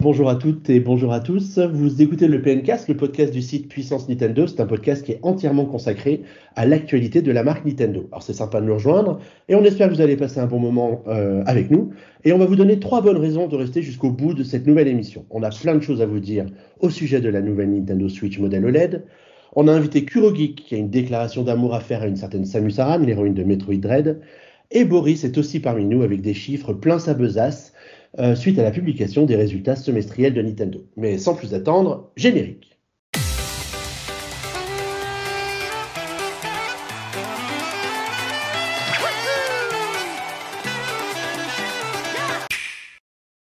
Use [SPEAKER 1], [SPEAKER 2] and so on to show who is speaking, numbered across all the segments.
[SPEAKER 1] Bonjour à toutes et bonjour à tous. Vous écoutez le PNcast, le podcast du site Puissance Nintendo. C'est un podcast qui est entièrement consacré à l'actualité de la marque Nintendo. Alors c'est sympa de nous rejoindre et on espère que vous allez passer un bon moment euh, avec nous. Et on va vous donner trois bonnes raisons de rester jusqu'au bout de cette nouvelle émission. On a plein de choses à vous dire au sujet de la nouvelle Nintendo Switch modèle OLED. On a invité Kurogeek qui a une déclaration d'amour à faire à une certaine Samus Aran, l'héroïne de Metroid Dread. Et Boris est aussi parmi nous avec des chiffres pleins sa besace euh, suite à la publication des résultats semestriels de Nintendo. Mais sans plus attendre, générique.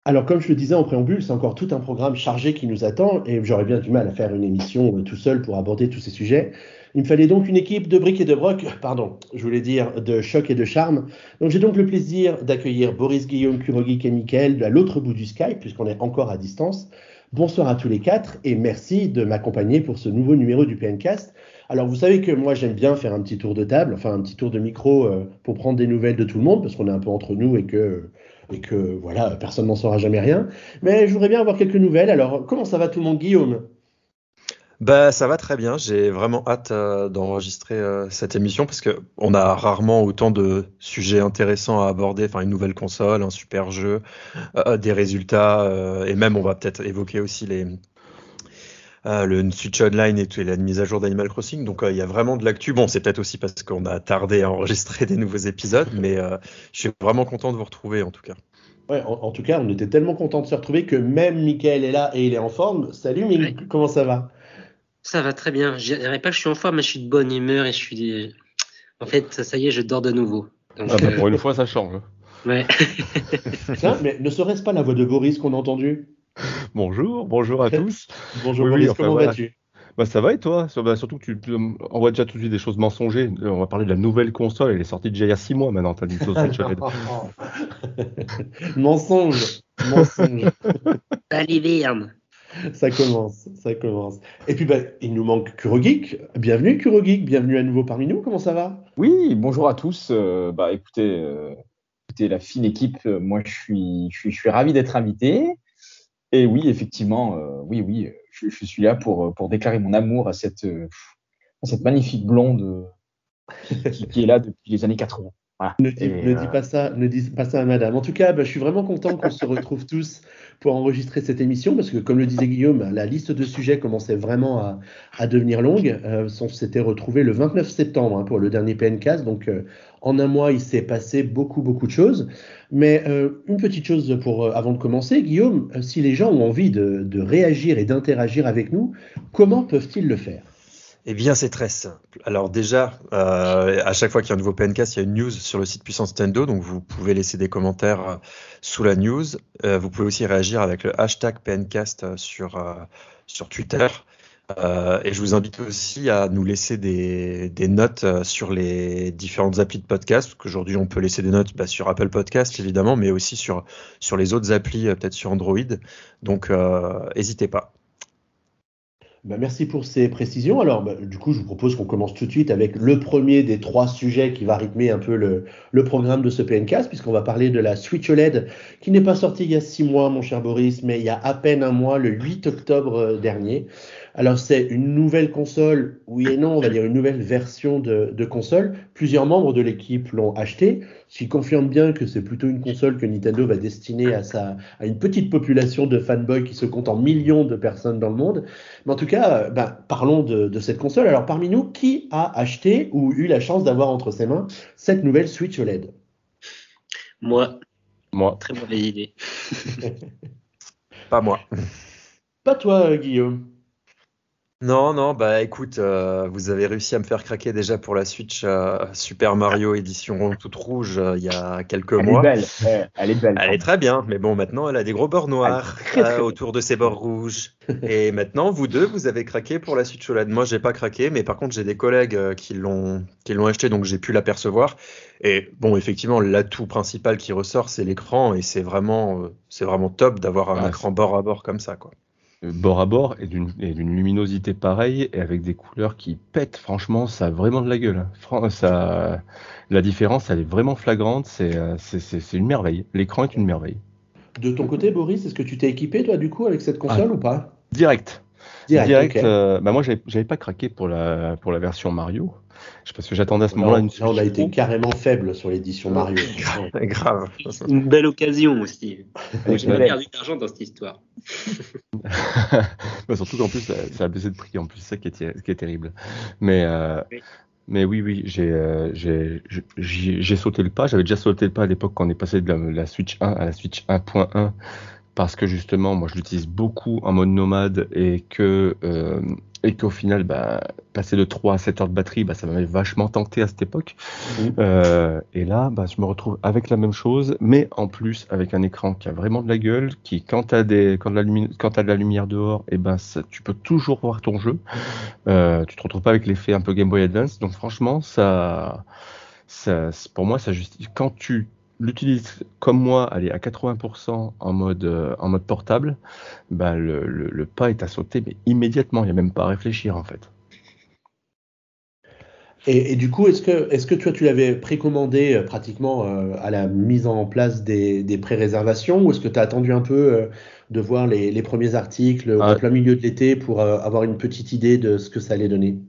[SPEAKER 1] Alors, comme je le disais en préambule, c'est encore tout un programme chargé qui nous attend et j'aurais bien du mal à faire une émission euh, tout seul pour aborder tous ces sujets. Il me fallait donc une équipe de briques et de broc, pardon, je voulais dire de choc et de charme. Donc j'ai donc le plaisir d'accueillir Boris Guillaume, Kurogi et Mickaël à l'autre bout du Skype, puisqu'on est encore à distance. Bonsoir à tous les quatre et merci de m'accompagner pour ce nouveau numéro du PNcast. Alors vous savez que moi j'aime bien faire un petit tour de table, enfin un petit tour de micro euh, pour prendre des nouvelles de tout le monde, parce qu'on est un peu entre nous et que et que voilà, personne n'en saura jamais rien. Mais je voudrais bien avoir quelques nouvelles. Alors, comment ça va tout le monde, Guillaume?
[SPEAKER 2] Bah, ça va très bien. J'ai vraiment hâte euh, d'enregistrer euh, cette émission parce que on a rarement autant de sujets intéressants à aborder. Enfin, une nouvelle console, un super jeu, euh, des résultats, et même on va peut-être évoquer aussi les le Switch Online et, la mise à jour d'Animal Crossing. Donc il y a vraiment de l'actu. Bon, c'est peut-être aussi parce qu'on a tardé à enregistrer des nouveaux épisodes, mais je suis vraiment content de vous retrouver en tout cas.
[SPEAKER 1] Ouais, en, tout cas, on était tellement content de se retrouver que même Michael est là et il est en forme. Salut, Michael, comment ça va?
[SPEAKER 3] Ça va très bien. Je dirais pas que je suis en forme, mais je suis de bonne humeur et je suis. En fait, ça y est, je dors de nouveau.
[SPEAKER 4] ah bah, pour une fois, ça change. Hein.
[SPEAKER 3] Ouais.
[SPEAKER 1] mais ne serait-ce pas la voix de Boris qu'on a entendue?
[SPEAKER 4] Bonjour, bonjour à tous.
[SPEAKER 1] bonjour Boris, comment vas-tu?
[SPEAKER 4] Bah, ça va et toi? Bah, Surtout que tu envoies déjà tout de suite des choses mensongères. On va parler de la nouvelle console. Elle est sortie déjà il y a 6 mois maintenant. T'as dit
[SPEAKER 1] Mensonge. Mensonge.
[SPEAKER 3] Baliverne
[SPEAKER 1] ça commence, ça commence. Et puis, bah, il nous manque Kurogeek. Bienvenue Kurogeek, bienvenue à nouveau parmi nous. Comment ça va?
[SPEAKER 5] Oui, bonjour à tous. Euh, bah, écoutez, euh, écoutez, la fine équipe, euh, moi, je suis, je suis, je suis ravi d'être invité. Et oui, effectivement, oui, oui, je, suis là pour, pour déclarer mon amour à cette, à cette magnifique blonde qui, est là depuis les années 80.
[SPEAKER 1] Ne, dis, ne, dis, pas ça, ne dis pas ça à madame. En tout cas, bah, je suis vraiment content qu'on se retrouve tous pour enregistrer cette émission parce que, comme le disait Guillaume, la liste de sujets commençait vraiment à, à devenir longue. Euh, on s'était retrouvé le 29 septembre hein, pour le dernier PNcast. Donc, euh, en un mois, il s'est passé beaucoup, beaucoup de choses. Mais euh, une petite chose pour, euh, avant de commencer, Guillaume, si les gens ont envie de, de réagir et d'interagir avec nous, comment peuvent-ils le faire?
[SPEAKER 2] Eh bien, c'est très simple. Alors déjà, euh, à chaque fois qu'il y a un nouveau PNcast, il y a une news sur le site Puissance Nintendo, donc vous pouvez laisser des commentaires euh, sous la news. Euh, vous pouvez aussi réagir avec le hashtag PNcast sur, sur Twitter. et je vous invite aussi à nous laisser des, des notes sur les différentes applis de podcast, qu'aujourd'hui on peut laisser des notes bah, sur Apple Podcast évidemment, mais aussi sur, sur les autres applis, peut-être sur Android. Donc n'hésitez pas.
[SPEAKER 1] Bah, merci pour ces précisions. Alors, bah, du coup, je vous propose qu'on commence tout de suite avec le premier des trois sujets qui va rythmer un peu le, programme de ce PNcast, puisqu'on va parler de la Switch OLED, qui n'est pas sortie il y a six mois, mon cher Boris, mais il y a à peine un mois, le 8 octobre euh, dernier. Alors c'est une nouvelle console, oui et non, on va dire une nouvelle version de, de console. Plusieurs membres de l'équipe l'ont acheté, ce qui confirme bien que c'est plutôt une console que Nintendo va destiner à, sa, à une petite population de fanboys qui se compte en millions de personnes dans le monde. Mais en tout cas, ben, parlons de, de cette console. Alors parmi nous, qui a acheté ou eu la chance d'avoir entre ses mains cette nouvelle Switch OLED
[SPEAKER 3] Moi.
[SPEAKER 2] Moi.
[SPEAKER 3] Très mauvaise idée.
[SPEAKER 2] Pas moi.
[SPEAKER 1] Pas toi, Guillaume.
[SPEAKER 2] Non, non, bah écoute, euh, vous avez réussi à me faire craquer déjà pour la Switch euh, Super Mario édition toute rouge euh, il y a quelques mois.
[SPEAKER 5] Elle est belle, elle est belle.
[SPEAKER 2] Elle est très bien, mais bon, maintenant elle a des gros bords noirs autour de ses bords rouges. Et maintenant, vous deux, vous avez craqué pour la Switch OLED. Moi, j'ai pas craqué, mais par contre, j'ai des collègues qui l'ont qui l'ont acheté, donc j'ai pu l'apercevoir. Et bon, effectivement, l'atout principal qui ressort, c'est l'écran, et c'est vraiment c'est vraiment top d'avoir un ah, écran bord à bord comme ça, quoi
[SPEAKER 4] bord à bord et d'une luminosité pareille et avec des couleurs qui pètent. Franchement, ça a vraiment de la gueule. Ça, la différence, elle est vraiment flagrante. C'est une merveille. L'écran est une merveille.
[SPEAKER 1] De ton côté, Boris, est-ce que tu t'es équipé, toi, du coup, avec cette console ou pas?
[SPEAKER 4] Direct.
[SPEAKER 1] Direct,
[SPEAKER 4] euh, bah moi, j'avais j'avais pas craqué pour la, pour la version Mario. Je- Parce que j'attendais à ce moment-là
[SPEAKER 1] Là,
[SPEAKER 4] une
[SPEAKER 1] là, on a été carrément faible sur l'édition Mario.
[SPEAKER 2] Grave.
[SPEAKER 3] Une belle occasion aussi. J'ai pas perdu d'argent dans cette histoire.
[SPEAKER 4] Bah, surtout qu'en plus, ça, ça a baissé de prix, en plus, c'est ça qui est, ter- qui est terrible. Mais, euh,
[SPEAKER 3] Oui.
[SPEAKER 4] mais oui, oui, j'ai euh, j'ai sauté le pas. J'avais déjà sauté le pas à l'époque quand on est passé de la, la Switch 1 à la Switch 1.1 parce que justement, moi, je l'utilise beaucoup en mode nomade et que euh, et qu'au final, bah, passer de 3 à 7 heures de batterie, bah, ça m'avait vachement tenté à cette époque.
[SPEAKER 1] Mhm.
[SPEAKER 4] Euh, et là, bah, je me retrouve avec la même chose, mais en plus avec un écran qui a vraiment de la gueule, qui quand t'as des quand de la, lumi- quand t'as de la lumière dehors, et ben ça, tu peux toujours voir ton jeu. Euh, tu te retrouves pas avec l'effet un peu Game Boy Advance. Donc franchement, ça, ça pour moi, ça justifie. Quand tu l'utilises comme moi, allez à 80% en mode euh, en mode portable, bah le, le, le pas est à sauter, mais immédiatement. Il y a même pas à réfléchir en fait.
[SPEAKER 1] Et, et du coup, est-ce que, est-ce que toi, tu l'avais précommandé euh, pratiquement euh, à la mise en place des, des pré-réservations ou est-ce que tu as attendu un peu de voir les, les premiers articles
[SPEAKER 4] Ah.
[SPEAKER 1] en plein milieu de l'été pour avoir une petite idée de ce que ça allait donner?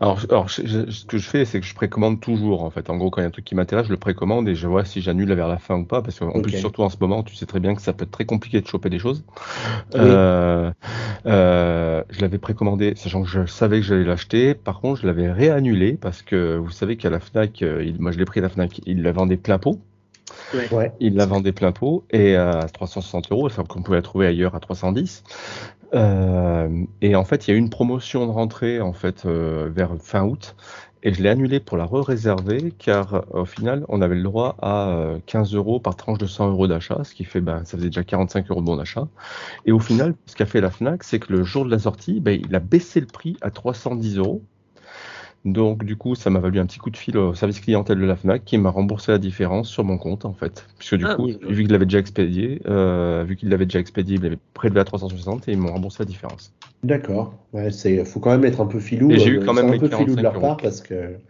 [SPEAKER 4] Alors, je- alors je- je- ce que je fais, c'est que je précommande toujours, en fait. En gros, quand il y a un truc qui m'intéresse, je le précommande et je vois si j'annule vers la fin ou pas. Parce qu'en plus, surtout en ce moment, tu sais très bien que ça peut être très compliqué de choper des choses.
[SPEAKER 1] Oui.
[SPEAKER 4] Euh, euh, je l'avais précommandé, sachant que je savais que j'allais l'acheter. Par contre, je l'avais réannulé parce que vous savez qu'à la Fnac, euh, il- moi je l'ai pris à la Fnac, il la vendait plein pot.
[SPEAKER 1] Ouais.
[SPEAKER 4] Il la vendait plein pot et à 360 euros, alors qu'on pouvait la trouver ailleurs à 310. Euh, et en fait, il y a eu une promotion de rentrée en fait euh, vers fin août et je l'ai annulée pour la re-réserver car euh, au final, on avait le droit à euh, 15 euros par tranche de 100 euros d'achat, ce qui fait, ben, ça faisait déjà 45 euros de bon d'achat. Et au final, ce qu'a fait la Fnac, c'est que le jour de la sortie, ben, il a baissé le prix à 310 euros. Donc du coup, ça m'a valu un petit coup de fil au service clientèle de la Fnac qui m'a remboursé la différence sur mon compte en fait. Puisque du
[SPEAKER 3] Ah,
[SPEAKER 4] coup,
[SPEAKER 3] oui.
[SPEAKER 4] vu qu'il l'avait déjà expédié, euh, vu qu'il l'avait déjà expédié, il avait prélevé à 360 et ils m'ont remboursé la différence.
[SPEAKER 1] D'accord. Ouais, c'est, faut quand même être un peu filou.
[SPEAKER 4] Et j'ai eu
[SPEAKER 1] euh,
[SPEAKER 4] quand
[SPEAKER 1] c'est
[SPEAKER 4] même
[SPEAKER 1] un
[SPEAKER 4] les
[SPEAKER 1] peu filou de
[SPEAKER 4] 45
[SPEAKER 1] leur
[SPEAKER 4] euros.
[SPEAKER 1] part parce que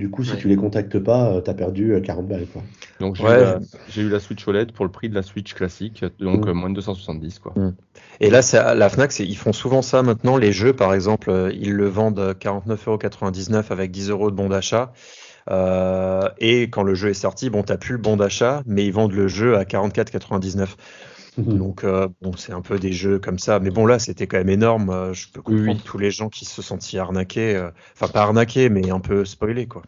[SPEAKER 1] du coup, si
[SPEAKER 3] Ouais.
[SPEAKER 1] tu les contactes pas, euh, t'as perdu euh, 40 balles. Quoi.
[SPEAKER 4] Donc j'ai
[SPEAKER 2] Ouais.
[SPEAKER 4] eu, la- j'ai eu la Switch OLED pour le prix de la Switch classique, donc
[SPEAKER 1] Mm.
[SPEAKER 4] euh, moins de 270 quoi.
[SPEAKER 2] Et là, c'est à la Fnac, c'est- ils font souvent ça maintenant. Les jeux, par exemple, euh, ils le vendent 49,99€ avec 10 euros de bon d'achat. Euh, et quand le jeu est sorti, bon, t'as plus le bon d'achat, mais ils vendent le jeu à 44,99. Donc, euh, bon, c'est un peu des jeux comme ça. Mais bon, là, c'était quand même énorme. Euh, Je peux comprendre
[SPEAKER 4] oui.
[SPEAKER 2] tous les gens qui se sentiient arnaqués. euh, Enfin, pas arnaqués, mais un peu spoilés, quoi.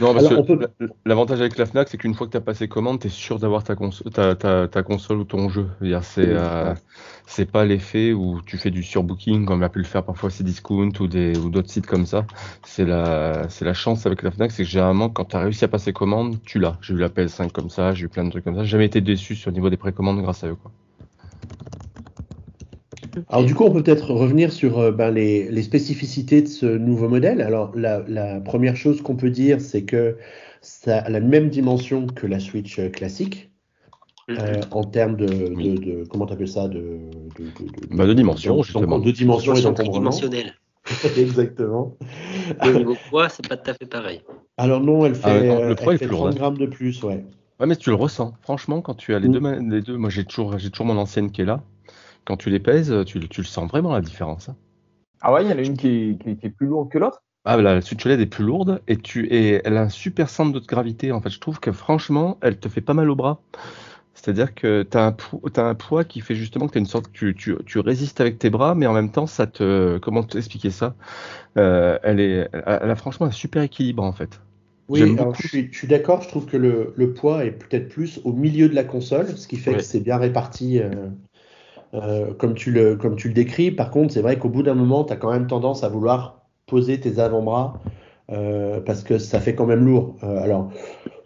[SPEAKER 4] Non, parce
[SPEAKER 1] Alors,
[SPEAKER 4] que
[SPEAKER 1] peut-
[SPEAKER 4] l'avantage avec la Fnac, c'est qu'une fois que tu as passé commande, tu es sûr d'avoir ta, ta, ta, ta console ou ton jeu. C'est euh, pas l'effet où tu fais du surbooking, comme a pu le faire parfois chez Discount ou d'autres sites comme ça. C'est la, la chance avec la Fnac, c'est que généralement, quand tu as réussi à passer commande, tu l'as. J'ai eu la PS5 comme ça, j'ai eu plein de trucs comme ça. J'ai jamais été déçu sur le niveau des précommandes grâce à eux. Quoi.
[SPEAKER 1] Alors du coup, on peut peut-être revenir sur euh, ben, les, les spécificités de ce nouveau modèle. Alors la, la première chose qu'on peut dire, c'est que ça a la même dimension que la Switch euh, classique euh, en termes de, de,
[SPEAKER 4] Oui.
[SPEAKER 1] de- comment t'appelles ça de, de, de,
[SPEAKER 4] Bah, de dimension, justement.
[SPEAKER 1] de dimension et
[SPEAKER 3] tridimensionnelle.
[SPEAKER 1] Exactement.
[SPEAKER 3] Au niveau poids, c'est pas tout à fait pareil.
[SPEAKER 1] Alors non, elle fait,
[SPEAKER 4] Ah ouais, non, le poids
[SPEAKER 1] elle
[SPEAKER 4] est
[SPEAKER 1] fait
[SPEAKER 4] plus
[SPEAKER 1] 30
[SPEAKER 4] lourd, hein.
[SPEAKER 1] grammes de plus, ouais.
[SPEAKER 4] Ouais, mais tu le ressens. Franchement, quand tu as les
[SPEAKER 1] Mm.
[SPEAKER 4] deux, les deux, moi j'ai toujours, j'ai toujours mon ancienne qui est là. Quand tu les pèses, tu, tu le sens vraiment la différence. hein.
[SPEAKER 5] Ah ouais, il y en a une qui est, qui est- qui est plus lourde que l'autre?
[SPEAKER 4] Ah, la Switch OLED est plus lourde et tu et elle a un super centre de gravité. En fait, je trouve que franchement, elle te fait pas mal au bras. C'est-à-dire que tu as, un poids qui fait justement que tu une sorte, tu, tu, tu résistes avec tes bras, mais en même temps, ça te, comment t'expliquer ça? Euh, Elle est, elle a, franchement un super équilibre en fait.
[SPEAKER 1] Oui, alors, je suis, d'accord, je trouve que le, le poids est peut-être plus au milieu de la console, ce qui fait
[SPEAKER 4] Ouais.
[SPEAKER 1] que c'est bien réparti euh, euh, comme, tu le, comme tu le décris. Par contre, c'est vrai qu'au bout d'un moment, tu as quand même tendance à vouloir poser tes avant-bras euh, parce que ça fait quand même lourd. Euh, alors,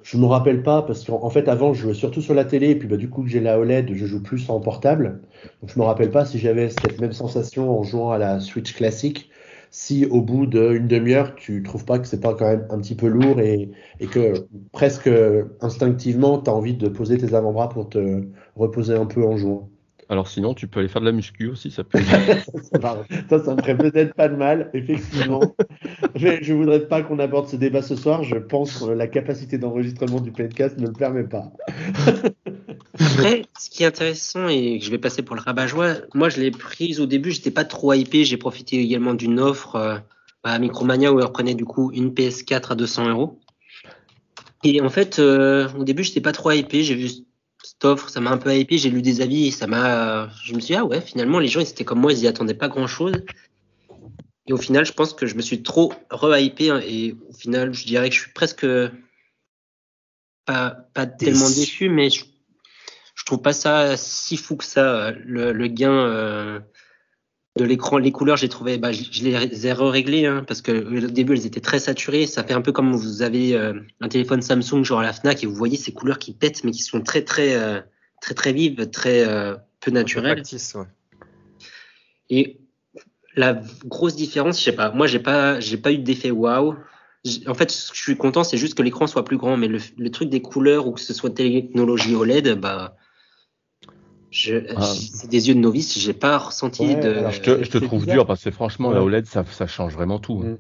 [SPEAKER 1] je me rappelle pas parce qu'en en fait, avant, je jouais surtout sur la télé et puis bah, du coup que j'ai la OLED, je joue plus en portable. Donc, je me rappelle pas si j'avais cette même sensation en jouant à la Switch classique. Si au bout d'une demi-heure, tu trouves pas que c'est pas quand même un petit peu lourd et, et que presque instinctivement, tu as envie de poser tes avant-bras pour te reposer un peu en jouant.
[SPEAKER 4] Alors sinon, tu peux aller faire de la muscu aussi, ça peut.
[SPEAKER 1] Ça, ça me ferait peut-être pas de mal, effectivement. je, je voudrais pas qu'on aborde ce débat ce soir. Je pense que la capacité d'enregistrement du podcast ne le permet pas.
[SPEAKER 3] Après, ce qui est intéressant et que je vais passer pour le rabat-joie, moi je l'ai prise au début, j'étais pas trop hypé, j'ai profité également d'une offre euh, à Micromania où elle reprenait du coup une PS4 à 200 euros. Et en fait, euh, au début, j'étais pas trop hypé, j'ai vu cette offre, ça m'a un peu hypé, j'ai lu des avis, ça m'a, je me suis dit, ah ouais, finalement, les gens, ils étaient comme moi, ils y attendaient pas grand chose. Et au final, je pense que je me suis trop re-hypé hein, et au final, je dirais que je suis presque pas, pas tellement déçu, mais je, je trouve pas ça si fou que ça, le, le gain euh, de l'écran. Les couleurs, j'ai trouvé, bah, je, je les ai réglées hein, parce que au début, elles étaient très saturées. Ça fait un peu comme vous avez euh, un téléphone Samsung genre à la Fnac et vous voyez ces couleurs qui pètent, mais qui sont très très euh, très très vives, très euh, peu naturelles.
[SPEAKER 2] Ouais.
[SPEAKER 3] Et la grosse différence, je sais pas. Moi, j'ai pas, j'ai pas eu d'effet waouh. En fait, ce que je suis content, c'est juste que l'écran soit plus grand, mais le, le truc des couleurs ou que ce soit technologie OLED, bah,
[SPEAKER 4] Ah.
[SPEAKER 3] c'est des yeux de novice. J'ai pas ressenti
[SPEAKER 1] Ouais,
[SPEAKER 3] de.
[SPEAKER 1] alors
[SPEAKER 4] Je te, je te
[SPEAKER 1] c'est
[SPEAKER 4] trouve
[SPEAKER 1] bizarre.
[SPEAKER 4] dur parce que franchement, la
[SPEAKER 1] Ouais.
[SPEAKER 4] OLED, ça, ça change vraiment tout. hein.
[SPEAKER 1] Mm.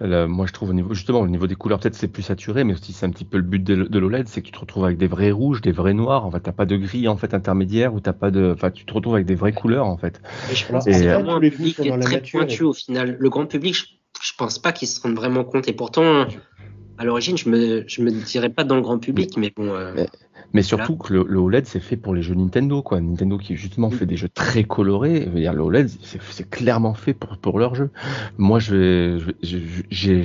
[SPEAKER 4] Là, moi, je trouve au niveau, justement, au niveau des couleurs, peut-être c'est plus saturé, mais aussi c'est un petit peu le but de, de l'OLED, c'est que tu te retrouves avec des vrais rouges, des vrais noirs. En fait, t'as pas de gris en fait intermédiaire ou t'as pas de, enfin, tu te retrouves avec des vraies couleurs en fait.
[SPEAKER 3] Et je pense que c'est
[SPEAKER 4] après,
[SPEAKER 3] vraiment
[SPEAKER 1] tous
[SPEAKER 3] un
[SPEAKER 1] les goûts
[SPEAKER 3] public est
[SPEAKER 1] la
[SPEAKER 3] très
[SPEAKER 1] nature.
[SPEAKER 3] pointu au final. Le grand public, je, je pense pas qu'ils se rendent vraiment compte. Et pourtant, à l'origine, je me, je me dirais pas dans le grand public, mais bon. euh,
[SPEAKER 4] Mais- Mais surtout que le, le OLED, c'est fait pour les jeux Nintendo, quoi. Nintendo qui justement fait des jeux très colorés. Je veux dire, le OLED, c'est clairement fait pour, pour leurs jeux. Moi, je je-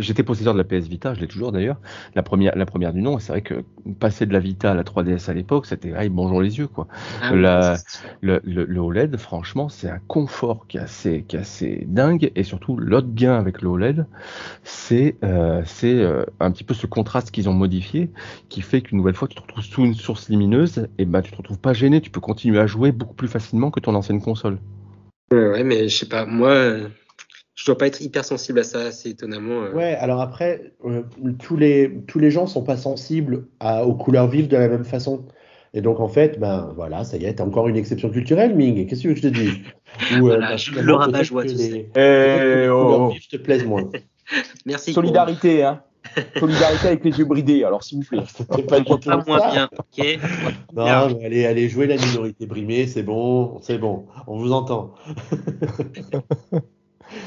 [SPEAKER 4] j'étais possesseur de la PS Vita, je l'ai toujours d'ailleurs. La première, la première du nom. C'est vrai que passer de la Vita à la 3DS à l'époque, c'était, ah, bonjour les yeux, quoi.
[SPEAKER 3] ah
[SPEAKER 4] la- Le, le, le OLED, franchement, c'est un confort qui est assez, qui est assez dingue. Et surtout, l'autre gain avec le OLED, c'est euh, c'est euh, un petit peu ce contraste qu'ils ont modifié, qui fait qu'une nouvelle fois, tu te retrouves sous une source lumineuse, et ben tu te retrouves pas gêné, tu peux continuer à jouer beaucoup plus facilement que ton ancienne console.
[SPEAKER 3] Ouais, ouais, mais je sais pas. Moi, je dois pas être hyper sensible à ça, assez étonnamment. euh.
[SPEAKER 1] Ouais, alors après, euh, tous les, tous les gens sont pas sensibles à, aux couleurs vives de la même façon. Et donc, en fait, ben voilà, ça y est, t'as encore une exception culturelle, Ming. Qu'est-ce que tu veux que je te dise? Ou, euh,
[SPEAKER 3] Voilà, je le rabat joie, tu
[SPEAKER 1] les-
[SPEAKER 3] sais.
[SPEAKER 5] Eh,
[SPEAKER 1] couleurs
[SPEAKER 5] oh,
[SPEAKER 1] vives te plaisent moins.
[SPEAKER 3] Merci.
[SPEAKER 5] solidarité, hein. Solidarité avec les yeux bridés, alors s'il vous plaît.
[SPEAKER 1] C'était pas du tout
[SPEAKER 3] Pas moins
[SPEAKER 1] ça.
[SPEAKER 3] bien, ok
[SPEAKER 1] Non, mais allez, allez, jouer la minorité brimée, c'est bon, c'est bon, on vous entend.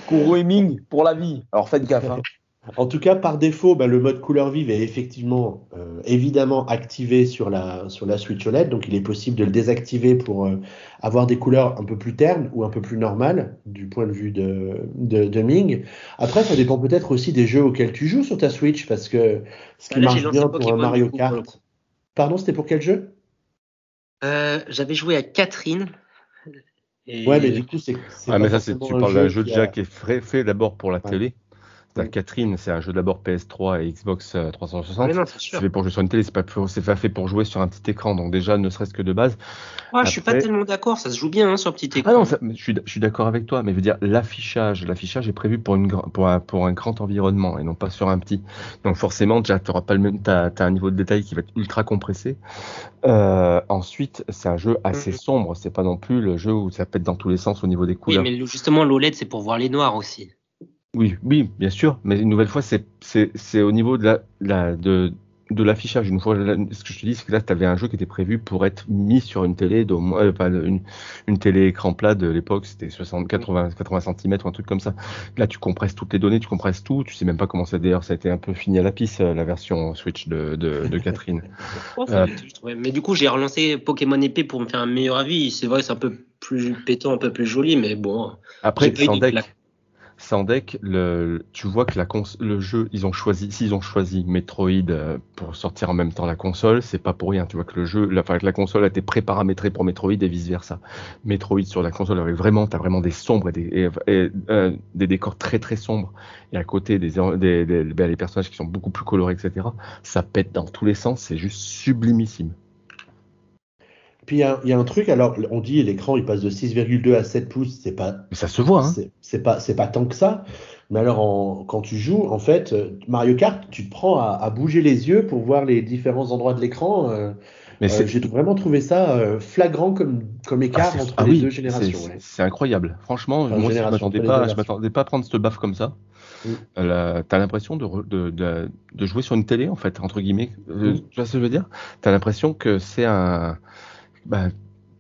[SPEAKER 5] Kuro et Ming pour la vie. Alors faites gaffe. Hein.
[SPEAKER 1] En tout cas, par défaut, bah, le mode couleur vive est effectivement euh, évidemment activé sur la, sur la Switch OLED, donc il est possible de le désactiver pour euh, avoir des couleurs un peu plus ternes ou un peu plus normales du point de vue de, de, de Ming. Après, ça dépend peut-être aussi des jeux auxquels tu joues sur ta Switch, parce que ce qui
[SPEAKER 3] Bah, là,
[SPEAKER 1] marche bien pour un Mario
[SPEAKER 3] pour
[SPEAKER 1] Kart. Pardon, c'était pour quel jeu?
[SPEAKER 3] Euh, J'avais joué à Catherine. Et-
[SPEAKER 1] Ouais, mais du coup, c'est.
[SPEAKER 4] Ah, mais ça, c'est, tu parles d'un
[SPEAKER 1] jeu
[SPEAKER 4] déjà
[SPEAKER 1] a-
[SPEAKER 4] qui est fait, fait d'abord pour la
[SPEAKER 1] Ouais.
[SPEAKER 4] télé.
[SPEAKER 1] Ouais.
[SPEAKER 4] Catherine, c'est un jeu d'abord PS3 et Xbox euh,
[SPEAKER 3] Ah,
[SPEAKER 4] 360.
[SPEAKER 3] mais non, c'est
[SPEAKER 4] fait pour jouer sur une télé, c'est pas, pour- c'est pas fait pour jouer sur un petit écran. Donc déjà, ne serait-ce que de base,
[SPEAKER 3] Ouais, je suis pas tellement d'accord, ça se joue bien hein, sur petit écran.
[SPEAKER 4] Ah non, ça- mais je suis, je suis d'accord avec toi, mais je veux dire, l'affichage, l'affichage est prévu pour, une, gra- pour, un, pour un grand environnement et non pas sur un petit. Donc forcément, déjà, tu pas le même, t'as, un niveau de détail qui va être ultra compressé. Euh, ensuite, c'est un jeu assez
[SPEAKER 3] Mhm.
[SPEAKER 4] sombre, c'est pas non plus le jeu où ça pète dans tous les sens au niveau des
[SPEAKER 3] Oui,
[SPEAKER 4] couleurs.
[SPEAKER 3] mais le- justement, l'OLED, c'est pour voir les noirs aussi.
[SPEAKER 4] Oui, oui, bien sûr, mais une nouvelle fois, c'est, c'est, c'est au niveau de la, la- de, de l'affichage. Une fois, là, ce que je te dis, c'est que là, tu avais un jeu qui était prévu pour être mis sur une télé, euh, pas une, une télé écran plat de l'époque, c'était 60, 80, 80 cm ou un truc comme ça. Là, tu compresses toutes les données, tu compresses tout, tu sais même pas comment ça, d'ailleurs, ça a été un peu fini à la pisse, euh, la version Switch de, de, de Catherine.
[SPEAKER 3] Oh,
[SPEAKER 4] Euh.
[SPEAKER 3] je. Mais du coup, j'ai relancé Pokémon épée pour me faire un meilleur avis. C'est vrai, c'est un peu plus pétant, un peu plus joli, mais bon.
[SPEAKER 4] Après, sans
[SPEAKER 3] de
[SPEAKER 4] deck, sans deck, tu vois que le jeu, ils ont choisi, s'ils ont choisi Metroid euh, pour sortir en même temps la console, c'est pas pour rien. Tu vois que le jeu, la, la console a été préparamétrée pour Metroid et vice versa. Metroid sur la console avec vraiment, t'as vraiment des sombres et des, euh, décors très très sombres. Et à côté des, ben, personnages qui sont beaucoup plus colorés, etc. Ça pète dans tous les sens, c'est juste sublimissime.
[SPEAKER 1] Puis il y, a- il y a un truc, alors on dit l'écran il passe de 6,2 à 7 pouces, c'est pas
[SPEAKER 4] Mais ça se voit, hein.
[SPEAKER 1] c'est pas pas tant que ça. Mais alors en- quand tu joues, en fait, euh, Mario Kart, tu te prends à, à bouger les yeux pour voir les différents endroits de l'écran. euh, Euh, J'ai vraiment trouvé ça euh, flagrant comme, comme écart
[SPEAKER 4] Ah, c'est-
[SPEAKER 1] entre
[SPEAKER 4] ah
[SPEAKER 1] les
[SPEAKER 4] oui,
[SPEAKER 1] deux générations.
[SPEAKER 4] c'est
[SPEAKER 1] ouais.
[SPEAKER 4] incroyable. Franchement,
[SPEAKER 1] Enfin,
[SPEAKER 4] moi, je m'attendais
[SPEAKER 1] pas
[SPEAKER 4] pas,
[SPEAKER 1] deux
[SPEAKER 4] je m'attendais pas à prendre cette baffe comme ça.
[SPEAKER 1] Mm.
[SPEAKER 4] Euh, la- T'as l'impression de, de, de, de jouer sur une télé, en fait, entre guillemets. Euh,
[SPEAKER 1] Mm.
[SPEAKER 4] Tu vois ce que je veux dire? T'as l'impression que c'est un. Bah,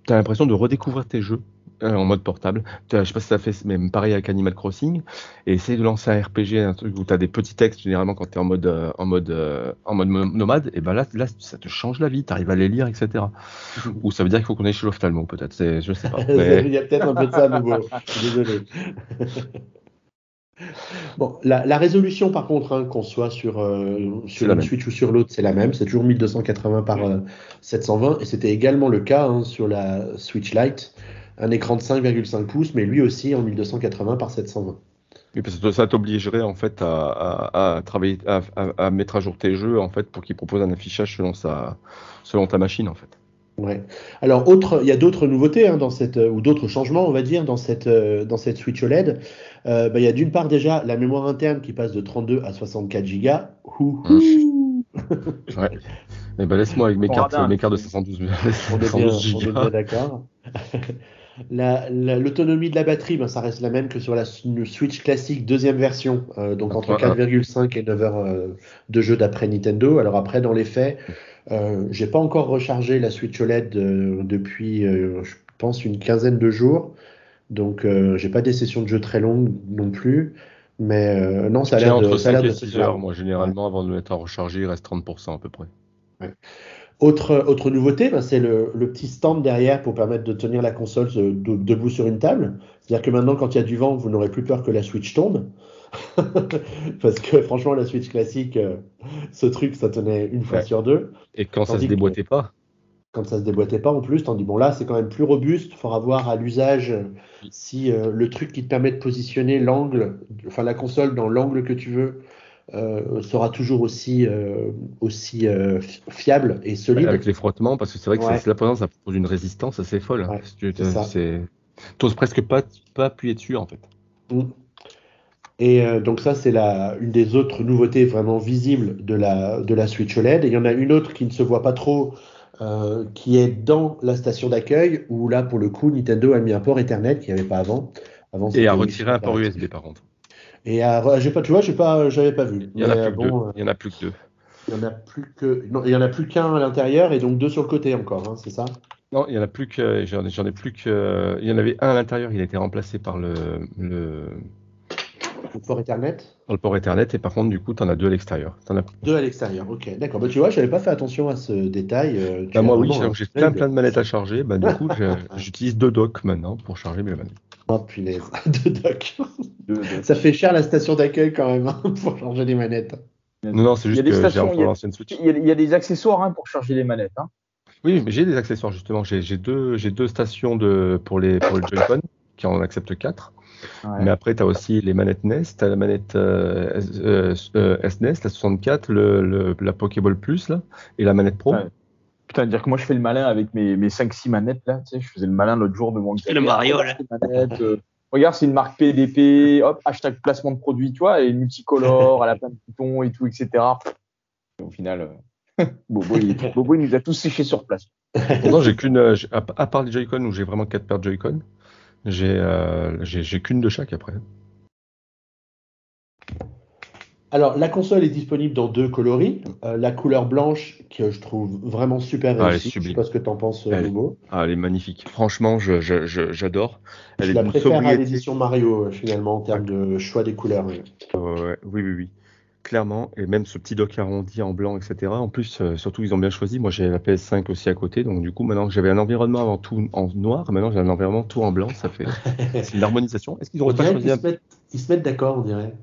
[SPEAKER 4] T'as l'impression de redécouvrir tes jeux euh, en mode portable. Je sais pas si ça fait même pareil avec Animal Crossing. Et essayer de lancer un RPG, un truc où t'as des petits textes généralement quand t'es en mode euh, en mode euh, en mode mo- nomade. Et ben là, là, ça te change la vie. T'arrives à les lire, etc. Ou ça veut dire qu'il faut qu'on aille chez l'ophtalmo, peut-être. Je sais pas. Mais-
[SPEAKER 1] Il y a peut-être un peu de ça à nouveau. Désolé. Bon, la, la résolution, par contre, hein, qu'on soit sur, euh, sur
[SPEAKER 4] la
[SPEAKER 1] une. Switch ou sur l'autre, c'est la même. C'est toujours 1280 par euh, 720. Et c'était également le cas hein, sur la Switch Lite. Un écran de 5,5 pouces, mais lui aussi en 1280 par 720.
[SPEAKER 4] Oui, parce que ça t'obligerait en fait à, à, à travailler, à- à mettre à jour tes jeux en fait pour qu'ils proposent un affichage selon sa, selon ta machine en fait.
[SPEAKER 1] Ouais. Alors, autre, il y a d'autres nouveautés hein, dans cette, euh, ou d'autres changements, on va dire, dans cette, euh, dans cette Switch OLED. Euh, bah, il y a d'une part déjà la mémoire interne qui passe de 32 à 64 Go.
[SPEAKER 4] Ouais. Et ben laisse-moi avec mes cartes,
[SPEAKER 5] radin.
[SPEAKER 4] mes cartes de 512,
[SPEAKER 1] On est bien,
[SPEAKER 4] 512
[SPEAKER 1] on est
[SPEAKER 4] gigas.
[SPEAKER 1] bien d'accord. La- la- L'autonomie de la batterie, ben, ça reste la même que sur la Switch classique deuxième version, euh, donc entre
[SPEAKER 4] Ouais, ouais.
[SPEAKER 1] 4,5 et 9 heures euh, de jeu d'après Nintendo. Alors après, dans les faits, euh, j'ai pas encore rechargé la Switch OLED euh, depuis, euh, je pense, une quinzaine de jours. Donc j'ai pas des sessions de jeu très longues non plus. Mais non, ça a l'air de,
[SPEAKER 4] entre
[SPEAKER 1] ça a
[SPEAKER 4] 5
[SPEAKER 1] l'air
[SPEAKER 4] et
[SPEAKER 1] de
[SPEAKER 4] 6
[SPEAKER 1] se faire.
[SPEAKER 4] heures, moi généralement avant de me mettre à recharger, il reste 30% à peu près.
[SPEAKER 1] Autre, autre nouveauté, ben, c'est le, le petit stand derrière pour permettre de tenir la console de- debout sur une table. C'est-à-dire que maintenant, quand il y a du vent, vous n'aurez plus peur que la Switch tombe. Parce que franchement, la Switch classique, euh, ce truc, ça tenait une fois
[SPEAKER 4] Ouais.
[SPEAKER 1] sur deux.
[SPEAKER 4] Et quand ça se
[SPEAKER 1] que-
[SPEAKER 4] déboîtait pas,
[SPEAKER 1] Quand ça se déboîtait pas en plus, tandis bon là, c'est quand même plus robuste. Il faudra voir à l'usage euh, si euh, le truc qui te permet de positionner l'angle, enfin la console dans l'angle que tu veux, euh, sera toujours aussi, euh, aussi euh, fi- fiable et solide.
[SPEAKER 4] avec les frottements, parce que c'est vrai que
[SPEAKER 1] Ouais.
[SPEAKER 4] la présence, ça propose une résistance assez folle.
[SPEAKER 1] Ouais,
[SPEAKER 4] Si tu- T'oses presque pas, pas appuyer dessus en fait.
[SPEAKER 1] Mm. Et euh, donc ça, c'est la, une des autres nouveautés vraiment visibles de la, de la Switch OLED. Et il y en a une autre qui ne se voit pas trop, euh, qui est dans la station d'accueil, où là, pour le coup, Nintendo a mis un port Ethernet qu'il n'y avait pas avant. avant
[SPEAKER 4] Et
[SPEAKER 1] Wi-Fi
[SPEAKER 4] retirer un port. USB par contre.
[SPEAKER 1] Et à, j'ai pas, tu vois, j'ai pas, j'avais pas vu.
[SPEAKER 4] Il y en a plus que
[SPEAKER 1] euh, bon,
[SPEAKER 4] deux. Il y en a plus que deux.
[SPEAKER 1] il y en a plus que, non, il y en a plus qu'un à l'intérieur et donc deux sur le côté encore, hein, c'est ça?
[SPEAKER 4] Non, il y en a plus que j'en ai plus que il y en avait un à l'intérieur, il a été remplacé par le, le
[SPEAKER 1] Le port Ethernet?
[SPEAKER 4] par le port Ethernet et par contre du coup tu en as deux à l'extérieur. T'en as-
[SPEAKER 1] Deux à l'extérieur, ok, d'accord. Bah, tu vois, j'avais pas fait attention à ce détail. euh,
[SPEAKER 4] Bah, moi oui, j'ai
[SPEAKER 1] œil
[SPEAKER 4] plein
[SPEAKER 1] de-
[SPEAKER 4] plein de manettes à charger. Bah du coup je- j'utilise deux docks maintenant pour charger mes manettes.
[SPEAKER 1] Oh punaise, deux docks. Ça fait cher la station d'accueil quand même hein, pour changer les manettes.
[SPEAKER 4] Non non, c'est juste que j'ai
[SPEAKER 5] stations,
[SPEAKER 4] encore
[SPEAKER 5] il y a-
[SPEAKER 4] l'ancienne Switch.
[SPEAKER 5] Il y, a, il y a des accessoires hein, pour charger les manettes. Hein.
[SPEAKER 4] Oui, mais j'ai des accessoires justement. J'ai deux stations de pour les pour le Joy-Con qui en acceptent quatre.
[SPEAKER 5] Ouais.
[SPEAKER 4] Mais après, tu as aussi les manettes NES, tu as la manette euh, S- euh, SNES, la 64, le, le- la Pokéball Plus là, et la manette Pro.
[SPEAKER 5] Ouais. Putain, dire que moi je fais le malin avec mes, mes 5-6 manettes là. Tu sais, je faisais le malin l'autre jour devant
[SPEAKER 3] le Mario, là.
[SPEAKER 5] Manette, euh, regarde, c'est une marque PDP, hop, hashtag placement de produit, tu vois, et multicolore, elle a plein de boutons et tout, etc. Et au final, euh, Bobo, il, Bobo, il nous a tous séchés sur place.
[SPEAKER 4] Pourtant, j'ai qu'une, euh, à, à part les Joy-Con où j'ai vraiment quatre paires de Joy-Con, j'ai euh, j'ai qu'une de chaque après.
[SPEAKER 1] Alors, la console est disponible dans deux coloris. Euh, la couleur blanche, que je trouve vraiment super
[SPEAKER 4] Ah,
[SPEAKER 1] réussie. je sais pas ce que tu en penses, euh,
[SPEAKER 4] Elle est-
[SPEAKER 1] Hugo.
[SPEAKER 4] Ah, elle est magnifique. Franchement, je, je, je- j'adore. Elle
[SPEAKER 1] Je
[SPEAKER 4] est
[SPEAKER 1] la préfère à l'édition Mario, euh, finalement, en termes de choix des couleurs. oui,
[SPEAKER 4] oui, oui. Clairement, et même ce petit dock arrondi en blanc, etc. En plus, euh, surtout, ils ont bien choisi. Moi, j'ai la PS5 aussi à côté, donc du coup, maintenant que j'avais un environnement avant tout en noir, maintenant j'ai un environnement tout en blanc. Ça fait, c'est une harmonisation. Est-ce qu'ils auraient pas choisi
[SPEAKER 1] qu'ils
[SPEAKER 4] un
[SPEAKER 1] se mettent, ils se mettent d'accord, on dirait.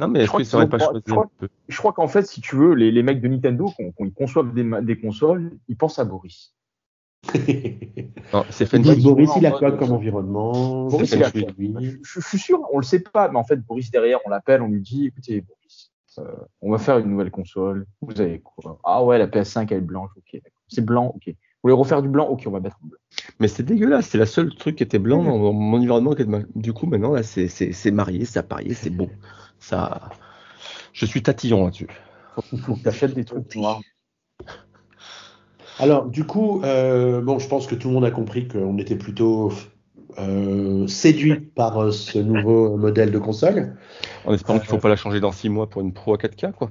[SPEAKER 4] Non, mais
[SPEAKER 5] Je
[SPEAKER 4] est-ce
[SPEAKER 5] crois
[SPEAKER 4] qu'ils
[SPEAKER 5] ont
[SPEAKER 4] pas choisi
[SPEAKER 5] je crois-
[SPEAKER 4] un peu?
[SPEAKER 5] Je crois qu'en fait, si tu veux, les, les mecs de Nintendo, quand, quand ils conçoivent des, des consoles, ils pensent à Boris.
[SPEAKER 4] Non, c'est.
[SPEAKER 1] Boris, il a quoi comme environnement?
[SPEAKER 5] Boris,
[SPEAKER 1] C'est
[SPEAKER 5] il a quoi. Je, je suis sûr, on le sait pas, mais en fait, Boris derrière, on l'appelle, on lui dit, écoutez, Boris, euh, on va faire une nouvelle console. Vous avez quoi? Ah ouais, la PS5 elle est blanche, ok. C'est blanc, ok. Vous voulez refaire du blanc, ok, on va mettre en blanc.
[SPEAKER 4] Mais c'est dégueulasse, c'est la seule truc qui était blanc dans mon environnement. qui était ma- Du coup, maintenant, là, c'est, c'est, c'est marié, c'est apparié, c'est beau. Ça, je suis tatillon là-dessus.
[SPEAKER 5] Faut, faut que t'achètes des trucs noirs.
[SPEAKER 1] Alors, du coup, euh, bon, je pense que tout le monde a compris qu'on était plutôt euh, séduit par euh, ce nouveau modèle de console.
[SPEAKER 4] En espérant qu'il ne faut pas la changer dans 6 mois pour une Pro à 4K, quoi.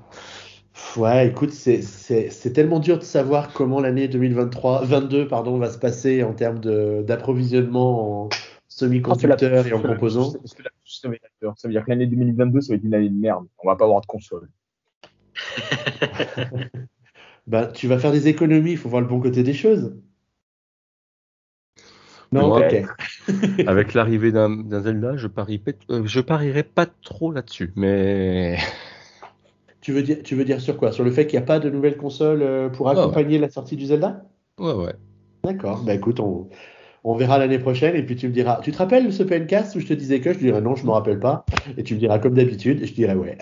[SPEAKER 1] Ouais, écoute, c'est- tellement dur de savoir comment l'année 2023, 22, pardon, va se passer en termes d'approvisionnement en semi-conducteurs et en composants.
[SPEAKER 5] Ça veut dire que l'année 2022, ça va être une année de merde. On va pas avoir de console.
[SPEAKER 1] Ben, tu vas faire des économies, il faut voir le bon côté des choses. Non, ok.
[SPEAKER 4] Avec l'arrivée d'un Zelda, je, parie, euh, je parierais pas trop là-dessus. Mais
[SPEAKER 1] Tu veux dire, tu veux dire sur quoi? Sur le fait qu'il n'y a pas de nouvelle console euh, pour
[SPEAKER 4] ouais.
[SPEAKER 1] accompagner la sortie du Zelda?
[SPEAKER 4] Ouais, ouais.
[SPEAKER 1] D'accord, bah écoute, on, on verra l'année prochaine et puis tu me diras, tu te rappelles ce PNcast où je te disais que je dirais non, je me rappelle pas, et tu me diras comme d'habitude, et je dirais ouais.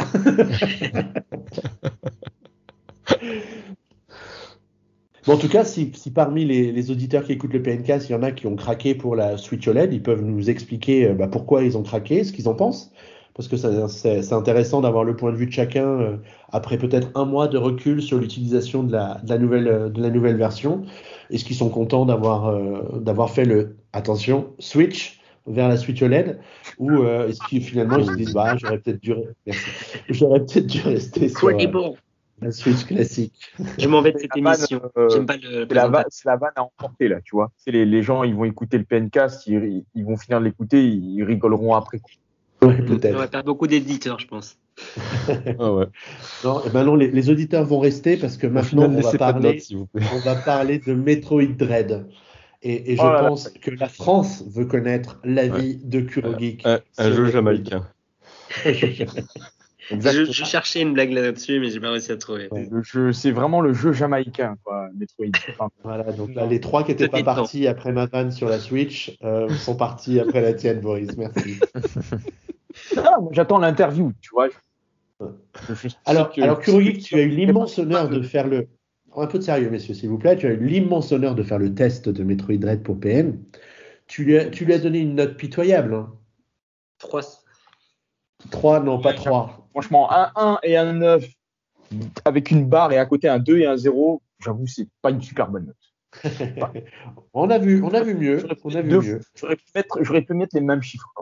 [SPEAKER 1] Bon, en tout cas, si, si parmi les, les auditeurs qui écoutent le PNcast, il y en a qui ont craqué pour la Switch OLED, ils peuvent nous expliquer euh, bah, pourquoi ils ont craqué, ce qu'ils en pensent, parce que c'est intéressant d'avoir le point de vue de chacun euh, après peut-être un mois de recul sur l'utilisation de la, de la nouvelle, euh, de la nouvelle version. Est-ce qu'ils sont contents d'avoir euh, d'avoir fait le attention switch vers la Switch OLED ou euh, est-ce qu'ils finalement ils se disent bah j'aurais peut-être dû j'aurais peut-être dû rester sur euh, la Switch classique.
[SPEAKER 3] Je m'en vais de cette émission.
[SPEAKER 5] euh,
[SPEAKER 3] J'aime pas le
[SPEAKER 5] C'est la, vanne à emporter, là, tu vois. C'est les, les gens, ils vont écouter le PNcast, ils, ils vont finir de l'écouter, ils rigoleront après.
[SPEAKER 1] Ouais,
[SPEAKER 3] On
[SPEAKER 1] peut-être.
[SPEAKER 3] va perdre beaucoup d'éditeurs, je pense.
[SPEAKER 4] Ah ouais.
[SPEAKER 1] Non, eh ben non, les, les auditeurs vont rester parce que maintenant
[SPEAKER 4] final,
[SPEAKER 1] on va parler
[SPEAKER 4] notes, s'il vous plaît.
[SPEAKER 1] on va parler de Metroid Dread. Et, et je
[SPEAKER 5] Oh là là.
[SPEAKER 1] pense que la France veut connaître l'avis de Kurogeek.
[SPEAKER 4] Un, un jeu jamaïcain.
[SPEAKER 3] Je, je cherchais une blague là-dessus, mais j'ai pas réussi à trouver.
[SPEAKER 5] C'est vraiment le jeu jamaïcain, quoi, Metroid. Enfin,
[SPEAKER 1] Voilà, donc là, les trois qui n'étaient pas partis après ma vanne sur la Switch euh, sont partis après la tienne, Boris. Merci.
[SPEAKER 5] ah, moi, j'attends l'interview, tu vois.
[SPEAKER 1] Alors,
[SPEAKER 5] que-
[SPEAKER 1] alors Kurogeek, tu as eu l'immense honneur de faire le. Un peu de sérieux, messieurs, s'il vous plaît. Tu as eu l'immense honneur de faire le test de Metroid Dread pour PN. Tu lui as, tu lui as donné une note pitoyable. Hein.
[SPEAKER 3] 3.
[SPEAKER 1] 3, non, pas 3.
[SPEAKER 5] Franchement, un 1 et un 9 avec une barre et à côté un 2 et un 0, j'avoue, c'est pas une super bonne note.
[SPEAKER 1] On a vu, on a vu mieux.
[SPEAKER 5] J'aurais pu
[SPEAKER 1] On a vu
[SPEAKER 5] deux
[SPEAKER 1] mieux.
[SPEAKER 5] J'aurais pu, mettre- j'aurais pu mettre les mêmes chiffres.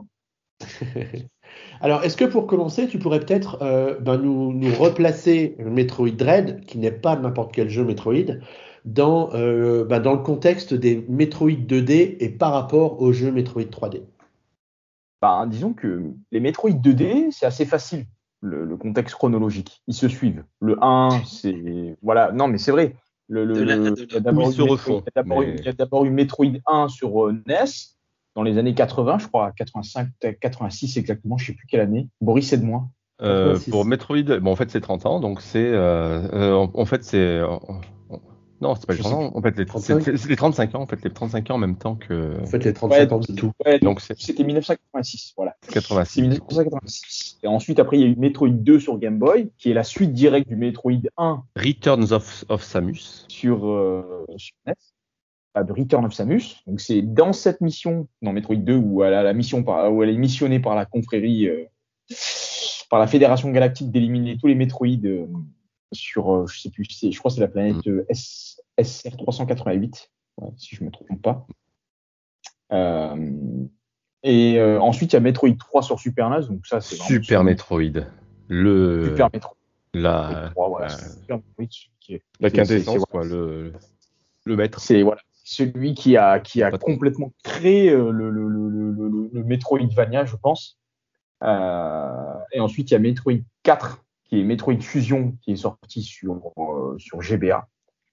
[SPEAKER 1] Alors, est-ce que pour commencer, tu pourrais peut-être euh, ben, nous, nous replacer Metroid Dread, qui n'est pas n'importe quel jeu Metroid, dans, euh, ben, dans le contexte des Metroid 2D et par rapport au jeu Metroid 3D
[SPEAKER 5] Bah, disons que les Metroid 2D, c'est assez facile, le, le contexte chronologique. Ils se suivent. Le 1, c'est. Voilà, non, mais c'est vrai. Le, il y a d'abord eu Metroid-
[SPEAKER 4] refont,
[SPEAKER 5] il y a d'abord eu-
[SPEAKER 4] mais-
[SPEAKER 5] il y a d'abord eu Metroid 1 sur euh, NES, dans les années 80, je crois, 85, 86 exactement, je sais plus quelle année. Boris, c'est de moi.
[SPEAKER 4] Euh,
[SPEAKER 1] 86.
[SPEAKER 4] pour Metroid, bon, en fait, c'est 30 ans, donc c'est. euh, euh, en, en fait, c'est. Non, c'est pas 30 ans. En fait, les,
[SPEAKER 1] 35.
[SPEAKER 4] c'est c'est les 35 ans, en fait, les 35 ans en même temps que
[SPEAKER 1] En fait, les 35 ans de tout.
[SPEAKER 5] Ouais,
[SPEAKER 4] Donc,
[SPEAKER 5] c'était 1986, voilà. C'est
[SPEAKER 4] 86.
[SPEAKER 5] 1986. Et ensuite, après, il y a eu Metroid 2 sur Game Boy, qui est la suite directe du Metroid 1
[SPEAKER 4] Returns of, of Samus.
[SPEAKER 5] sur, euh, sur NES, de Return of Samus. Donc c'est dans cette mission, dans Metroid 2, où elle a la mission par, où elle est missionnée par la confrérie, euh, par la Fédération Galactique d'éliminer tous les Metroid euh, sur, euh, je sais plus, je crois que c'est la planète euh, S, SR 388, ouais, si je me trompe pas. Euh, et euh, ensuite il y a Metroid 3 sur Super NES, donc ça c'est
[SPEAKER 4] Super Metroid. Le.
[SPEAKER 5] Super Metroid
[SPEAKER 4] La,
[SPEAKER 5] 3, voilà, c'est Super Metroid qui est-
[SPEAKER 4] la quintessence, quoi. Le, le maître.
[SPEAKER 5] C'est voilà, celui qui a, qui a complètement créé euh, le, le, le, le, le, le Metroidvania, je pense. Euh, et ensuite, il y a Metroid 4, qui est Metroid Fusion, qui est sorti sur, euh, sur GBA.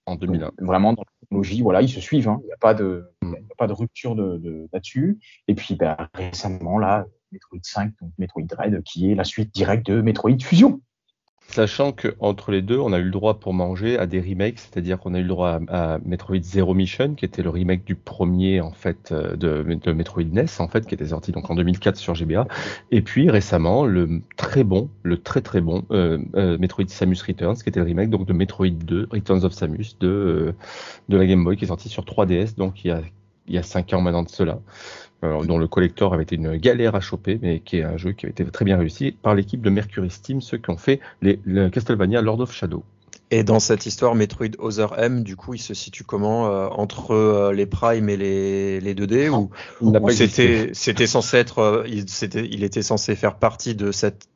[SPEAKER 4] En 2001.
[SPEAKER 5] Donc, vraiment, dans la chronologie, voilà, ils se suivent. hein. Il n'y a, pas de-
[SPEAKER 4] Mm.
[SPEAKER 5] il y a pas de rupture de, de, là-dessus. Et puis, ben, récemment, là, Metroid 5, donc Metroid Dread, qui est la suite directe de Metroid Fusion.
[SPEAKER 4] Sachant que entre les deux, on a eu le droit pour manger à des remakes, c'est-à-dire qu'on a eu le droit à, Metroid Zero Mission, qui était le remake du premier en fait euh, de, Metroid NES en fait, qui était sorti donc en 2004 sur GBA, et puis récemment le très bon, le très très bon euh, euh, Metroid Samus Returns, qui était le remake donc de Metroid 2 Returns of Samus de la Game Boy, qui est sorti sur 3DS, donc il y a il y a cinq ans maintenant de cela, dont le collector avait été une galère à choper, mais qui est un jeu qui a été très bien réussi par l'équipe de Mercury Steam, ceux qui ont fait les, le Castlevania Lord of Shadow.
[SPEAKER 2] Et dans cette histoire, Metroid Other M, du coup, il se situe comment euh, entre euh, les Prime et les, les 2D ou,
[SPEAKER 4] pas
[SPEAKER 2] c'était c'était censé être euh, il, était censé faire partie de cette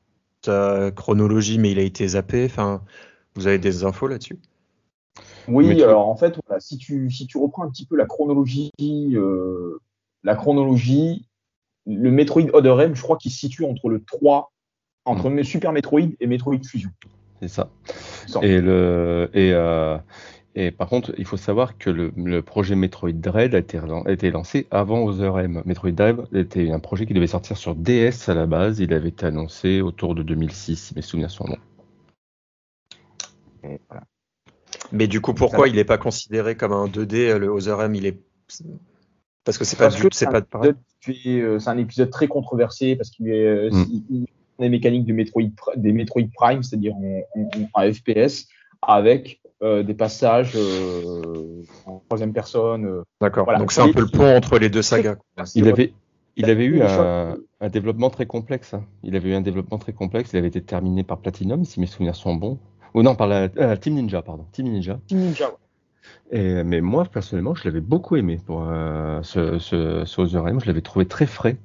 [SPEAKER 2] euh, chronologie, mais il a été zappé. Enfin, vous avez des infos là-dessus?
[SPEAKER 5] Oui, alors en fait, voilà, si tu si tu reprends un petit peu la chronologie, euh, la chronologie, le Metroid Other M, je crois qu'il se situe entre le 3, entre
[SPEAKER 4] Mm.
[SPEAKER 5] Super Metroid et Metroid Fusion.
[SPEAKER 4] C'est ça. Et, le, et, euh, et par contre, il faut savoir que le, le projet Metroid Dread a été, relan- a été lancé avant Other M. Metroid Dread était un projet qui devait sortir sur DS à la base. Il avait été annoncé autour de 2006, si mes souvenirs sont bons.
[SPEAKER 5] Voilà.
[SPEAKER 2] Mais du coup, pourquoi il n'est pas considéré comme un 2D Le Other M, il est parce que c'est pas du, c'est pas pareil.
[SPEAKER 5] euh, c'est un épisode très controversé parce qu'il est euh,
[SPEAKER 4] Mm.
[SPEAKER 5] il- les mécaniques de Metroid, des Metroid Prime, c'est-à-dire en, en- en FPS, avec euh, des passages euh, en troisième personne. euh.
[SPEAKER 2] D'accord.
[SPEAKER 5] Voilà.
[SPEAKER 2] Donc c'est un peu le pont entre les deux sagas.
[SPEAKER 4] Il avait, il avait eu un, développement très complexe. hein. Il avait eu un développement très complexe. Il avait été terminé par Platinum, si mes souvenirs sont bons. Ou non, par la Team Ninja, pardon. Team Ninja.
[SPEAKER 5] Team Ninja, ouais.
[SPEAKER 4] Et, mais moi, personnellement, je l'avais beaucoup aimé pour euh, ce, ce, ce Other M. Je l'avais trouvé très frais.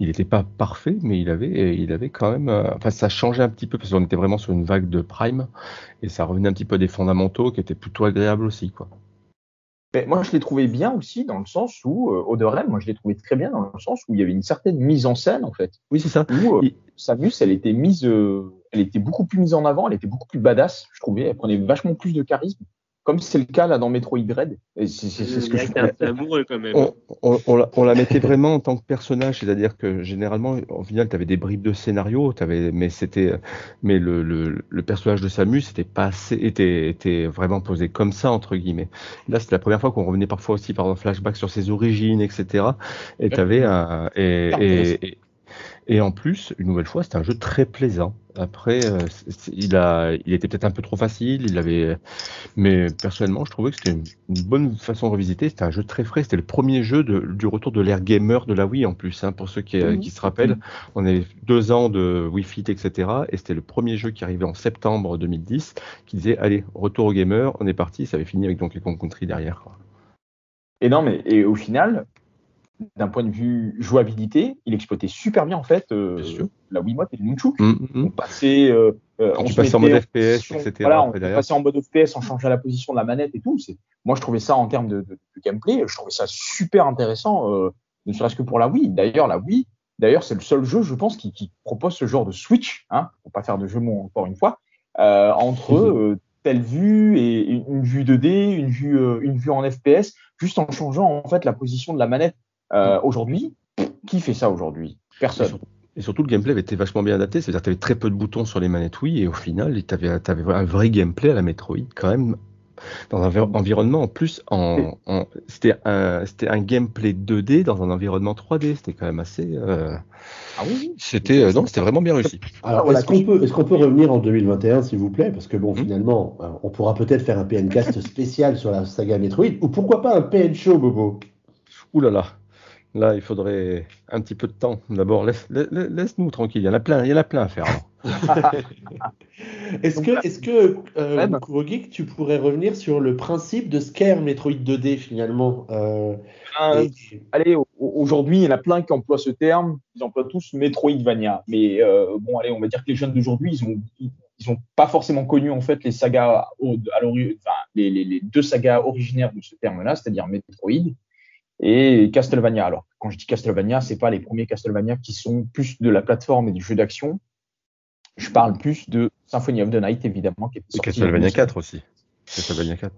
[SPEAKER 4] Il n'était pas parfait, mais il avait, il avait quand même. euh, enfin, ça changeait un petit peu parce qu'on était vraiment sur une vague de Prime et ça revenait un petit peu à des fondamentaux qui étaient plutôt agréables aussi, quoi.
[SPEAKER 5] Mais moi, je l'ai trouvé bien aussi dans le sens où euh, Other M, moi, je l'ai trouvé très bien dans le sens où il y avait une certaine mise en scène en fait.
[SPEAKER 4] Oui, c'est ça.
[SPEAKER 5] Où euh,
[SPEAKER 4] Il-
[SPEAKER 5] Samus, elle était mise, euh, elle était beaucoup plus mise en avant, elle était beaucoup plus badass, je trouvais. Elle prenait vachement plus de charisme, comme c'est le cas là dans Metroid Dread. C'est ce que je
[SPEAKER 3] amoureux quand même.
[SPEAKER 4] On, on- on la, on la mettait vraiment en tant que personnage, c'est-à-dire que généralement, au final, tu avais des bribes de scénario, t'avais, mais c'était, mais le, le, le personnage de Samus était pas assez, était, était vraiment posé comme ça entre guillemets. Là, c'était la première fois qu'on revenait parfois aussi par un flashback sur ses origines, etc. Et t'avais un, et, et, et, et en plus, une nouvelle fois, c'était un jeu très plaisant. Après, euh, c'est- c'est- il a, il était peut-être un peu trop facile, il avait, mais personnellement, je trouvais que c'était une, une bonne façon de revisiter. C'était un jeu très frais. C'était le premier jeu de- du retour de l'ère gamer de la Wii en plus. hein, pour ceux qui, euh,
[SPEAKER 5] Mhm.
[SPEAKER 4] qui se rappellent, on avait deux ans de Wii Fit, etc. Et c'était le premier jeu qui arrivait en septembre 2010, qui disait allez, retour au gamer, on est parti. Ça avait fini avec Donkey Kong Country derrière. quoi.
[SPEAKER 5] Et non, mais et au final, d'un point de vue jouabilité, il exploitait super bien en fait euh,
[SPEAKER 4] Bien
[SPEAKER 5] la Wiimote et le Nunchuk.
[SPEAKER 4] Hum, hum.
[SPEAKER 5] On passait, euh, euh,
[SPEAKER 4] Quand
[SPEAKER 5] on
[SPEAKER 4] tu
[SPEAKER 5] se
[SPEAKER 4] passes en mode FPS,
[SPEAKER 5] position-
[SPEAKER 4] etc.,
[SPEAKER 5] Voilà, on
[SPEAKER 4] derrière.
[SPEAKER 5] passait en mode FPS, on changeait la position de la manette et tout. C'est, moi, je trouvais ça en termes de, de- de gameplay, je trouvais ça super intéressant, euh, ne serait-ce que pour la Wii. D'ailleurs, la Wii, d'ailleurs, c'est le seul jeu, je pense, qui, qui propose ce genre de switch, hein, pour pas faire de jeu de mots encore une fois, euh, entre
[SPEAKER 4] Mhm.
[SPEAKER 5] euh, telle vue et une, une vue 2D, une vue, euh, une vue en FPS, juste en changeant en fait la position de la manette. Euh, aujourd'hui, qui fait ça aujourd'hui?
[SPEAKER 4] Et
[SPEAKER 5] Personne.
[SPEAKER 4] surtout, et surtout, le gameplay avait été vachement bien adapté. C'est-à-dire que tu avais très peu de boutons sur les manettes Wii et au final, tu avais, un vrai gameplay à la Metroid quand même. Dans un environnement en plus, en, en- c'était un, gameplay 2D dans un environnement 3D. C'était quand même assez. euh,
[SPEAKER 5] Ah oui.
[SPEAKER 4] C'était euh, non, c'était vraiment bien réussi.
[SPEAKER 1] Alors, est-ce qu'on peut, est-ce qu'on peut revenir en 2021, s'il vous plaît? Parce que bon,
[SPEAKER 4] Hmm.
[SPEAKER 1] finalement, on pourra peut-être faire un PNcast spécial sur la saga Metroid, ou pourquoi pas un PN Show, Bobo?
[SPEAKER 4] Ouh là là, là il faudrait un petit peu de temps. D'abord, laisse, la- la- laisse-nous tranquille. Il y en a plein, il y en a plein à faire. alors.
[SPEAKER 1] Est-ce que, est-ce que euh,
[SPEAKER 5] bah.
[SPEAKER 1] Kurogeek, tu pourrais revenir sur le principe de Scare Metroid 2D finalement euh,
[SPEAKER 5] Euh,
[SPEAKER 1] et-
[SPEAKER 5] allez, au- aujourd'hui, il y en a plein qui emploient ce terme. Ils emploient tous Metroidvania. Mais euh, bon, allez, on va dire que les jeunes d'aujourd'hui, ils ont, ils, ils ont pas forcément connu en fait les sagas, au- à l'ori- enfin, les, les, les deux sagas originaires de ce terme-là, c'est-à-dire Metroid et Castlevania. Alors, quand je dis Castlevania, c'est pas les premiers Castlevania qui sont plus de la plateforme et du jeu d'action. Je parle plus de Symphony of the Night, évidemment, qui
[SPEAKER 4] Et
[SPEAKER 5] sorti
[SPEAKER 4] Castlevania
[SPEAKER 5] en
[SPEAKER 4] 4 aussi. Castlevania 4.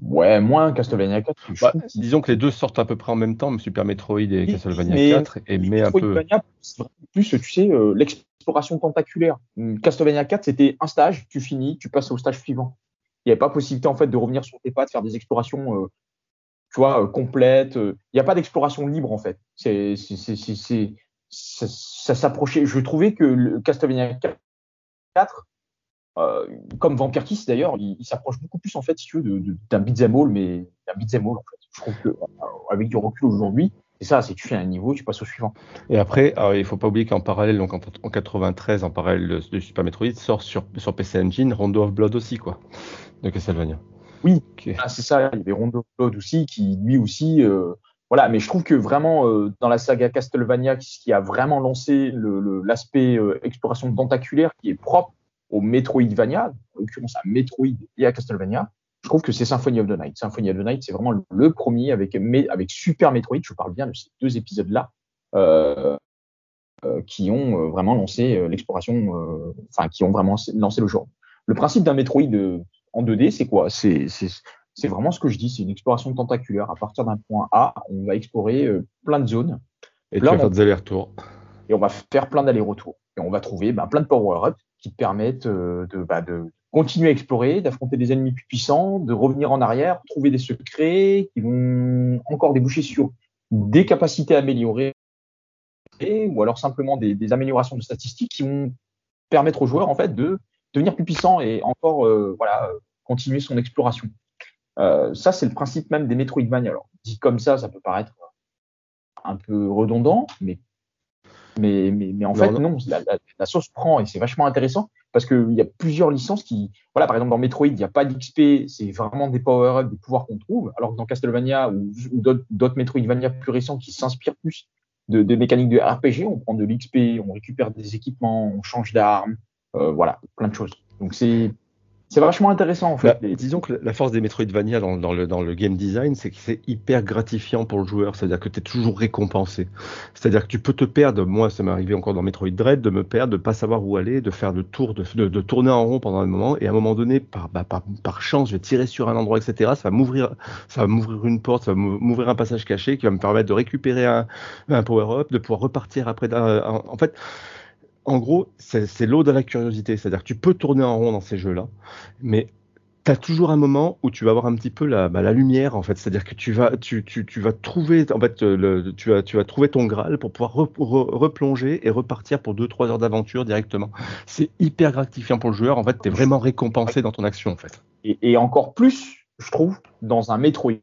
[SPEAKER 5] Ouais, moins Castlevania 4. je
[SPEAKER 4] Bah, disons que les deux sortent à peu près en même temps, Super Metroid et Castlevania
[SPEAKER 5] mais-
[SPEAKER 4] 4, et mais un peu.
[SPEAKER 5] Metroidvania, c'est vraiment plus, tu sais, euh, l'exploration tentaculaire. Hum, Castlevania 4, c'était un stage, tu finis, tu passes au stage suivant. Il n'y avait pas possibilité, en fait, de revenir sur tes pas, de faire des explorations, euh, tu vois, euh, complètes. euh. Il n'y a pas d'exploration libre, en fait. C'est, c'est, ça, ça s'approchait. Je trouvais que le Castlevania 4, euh, comme Vampire Kiss d'ailleurs, il, s'approche beaucoup plus, en fait, si tu veux, de- de- d'un beat'em all, mais d'un beat'em all, en fait. Je trouve que, avec du recul aujourd'hui, c'est ça, c'est tu fais un niveau, tu passes au suivant.
[SPEAKER 4] Et après, alors, il faut pas oublier qu'en parallèle, donc en, en 93, en parallèle de, Super Metroid, sort sur, sur PC Engine Rondo of Blood aussi, quoi, de Castlevania.
[SPEAKER 5] Oui, ah, c'est ça. Il y avait Rondo Blood aussi, qui lui aussi. Euh, voilà, mais je trouve que vraiment euh, dans la saga Castlevania, ce qui a vraiment lancé l'aspect le, euh, exploration tentaculaire qui est propre au Metroidvania, en l'occurrence à Metroid et à Castlevania, je trouve que c'est Symphony of the Night. Symphony of the Night, c'est vraiment le premier avec, avec Super Metroid, je parle bien de ces deux épisodes-là, euh, euh, qui ont euh, vraiment lancé euh, l'exploration, euh, enfin, qui ont vraiment lancé le genre. Le principe d'un Metroid en 2D, c'est quoi? C'est vraiment ce que je dis, c'est une exploration tentaculaire. À partir d'un point A, on va explorer plein de zones.
[SPEAKER 4] Et tu vas faire des allers-retours.
[SPEAKER 5] Et on va faire plein d'allers-retours. Et on va trouver ben, plein de power-ups qui permettent de, bah, de, continuer à explorer, d'affronter des ennemis plus puissants, de revenir en arrière, trouver des secrets qui vont encore déboucher sur des capacités améliorées ou alors simplement des, améliorations de statistiques qui vont permettre aux joueurs en fait de devenir plus puissants et encore euh, voilà continuer son exploration. Euh, ça c'est le principe même des Metroidvania. Alors dit comme ça, ça peut paraître un peu redondant, mais mais, mais, mais en fait, non, la, la, la, sauce prend et c'est vachement intéressant parce qu'il y a plusieurs licences qui, voilà, par exemple dans Metroid, il n'y a pas d'XP, c'est vraiment des power-ups, des pouvoirs qu'on trouve, alors que dans Castlevania ou, ou d'autres Metroidvania plus récents qui s'inspirent plus de, de, mécaniques de RPG, on prend de l'XP, on récupère des équipements, on change d'armes, euh, voilà, plein de choses. Donc c'est c'est vachement intéressant en fait.
[SPEAKER 4] Bah, disons que la force des Metroidvania dans, dans, le, dans le game design, c'est que c'est hyper gratifiant pour le joueur. C'est-à-dire que tu es toujours récompensé. C'est-à-dire que tu peux te perdre. Moi, ça m'est arrivé encore dans Metroid Dread de me perdre, de pas savoir où aller, de faire le tour, de, de, tourner en rond pendant un moment. Et à un moment donné, par, bah, par, par chance, je vais tirer sur un endroit, etc. Ça va m'ouvrir, ça va m'ouvrir une porte, ça va m'ouvrir un passage caché qui va me permettre de récupérer un, un power-up, de pouvoir repartir après. En fait, en gros, c'est l'eau de la curiosité. C'est-à-dire que tu peux tourner en rond dans ces jeux-là, mais tu as toujours un moment où tu vas avoir un petit peu la, bah, la lumière, en fait. C'est-à-dire que tu vas, tu, tu, tu, vas trouver, en fait, le, tu, vas, tu vas trouver ton Graal pour pouvoir replonger et repartir pour 2-3 heures d'aventure directement. C'est hyper gratifiant pour le joueur. En fait, tu es vraiment récompensé dans ton action, en fait.
[SPEAKER 5] Et, et, encore plus, je trouve, dans un Metroid.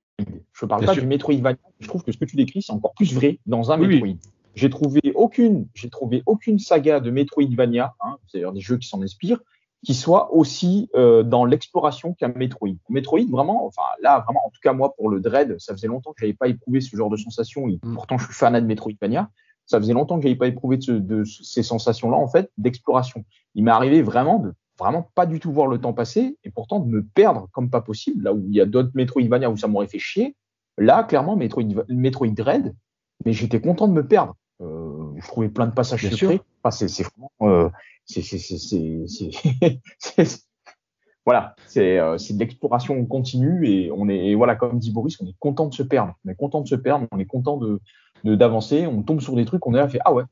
[SPEAKER 5] Je parle pas du Metroidvania. Je trouve que ce que tu décris, c'est encore plus vrai dans un Metroid. J'ai trouvé aucune, j'ai trouvé aucune saga de Metroidvania, hein, c'est-à-dire des jeux qui s'en inspirent, qui soit aussi euh, dans l'exploration qu'un Metroid. Metroid, vraiment, enfin là, vraiment, en tout cas moi pour le Dread, ça faisait longtemps que j'avais pas éprouvé ce genre de sensation. Et mm. pourtant, je suis fan de Metroidvania. Ça faisait longtemps que j'avais pas éprouvé de, ce, de ces sensations-là, en fait, d'exploration. Il m'est arrivé vraiment de vraiment pas du tout voir le temps passer et pourtant de me perdre comme pas possible. Là où il y a d'autres Metroidvania où ça m'aurait fait chier, là, clairement, Metroid, Metroid Dread, mais j'étais content de me perdre. Euh, je trouvais plein de passages Bien secrets. Enfin, c'est vraiment, euh, c'est voilà, c'est euh, c'est de l'exploration continue et on est et voilà comme dit Boris, on est content de se perdre, on est content de se perdre, on est content de d'avancer, on tombe sur des trucs, on est là, fait ah ouais,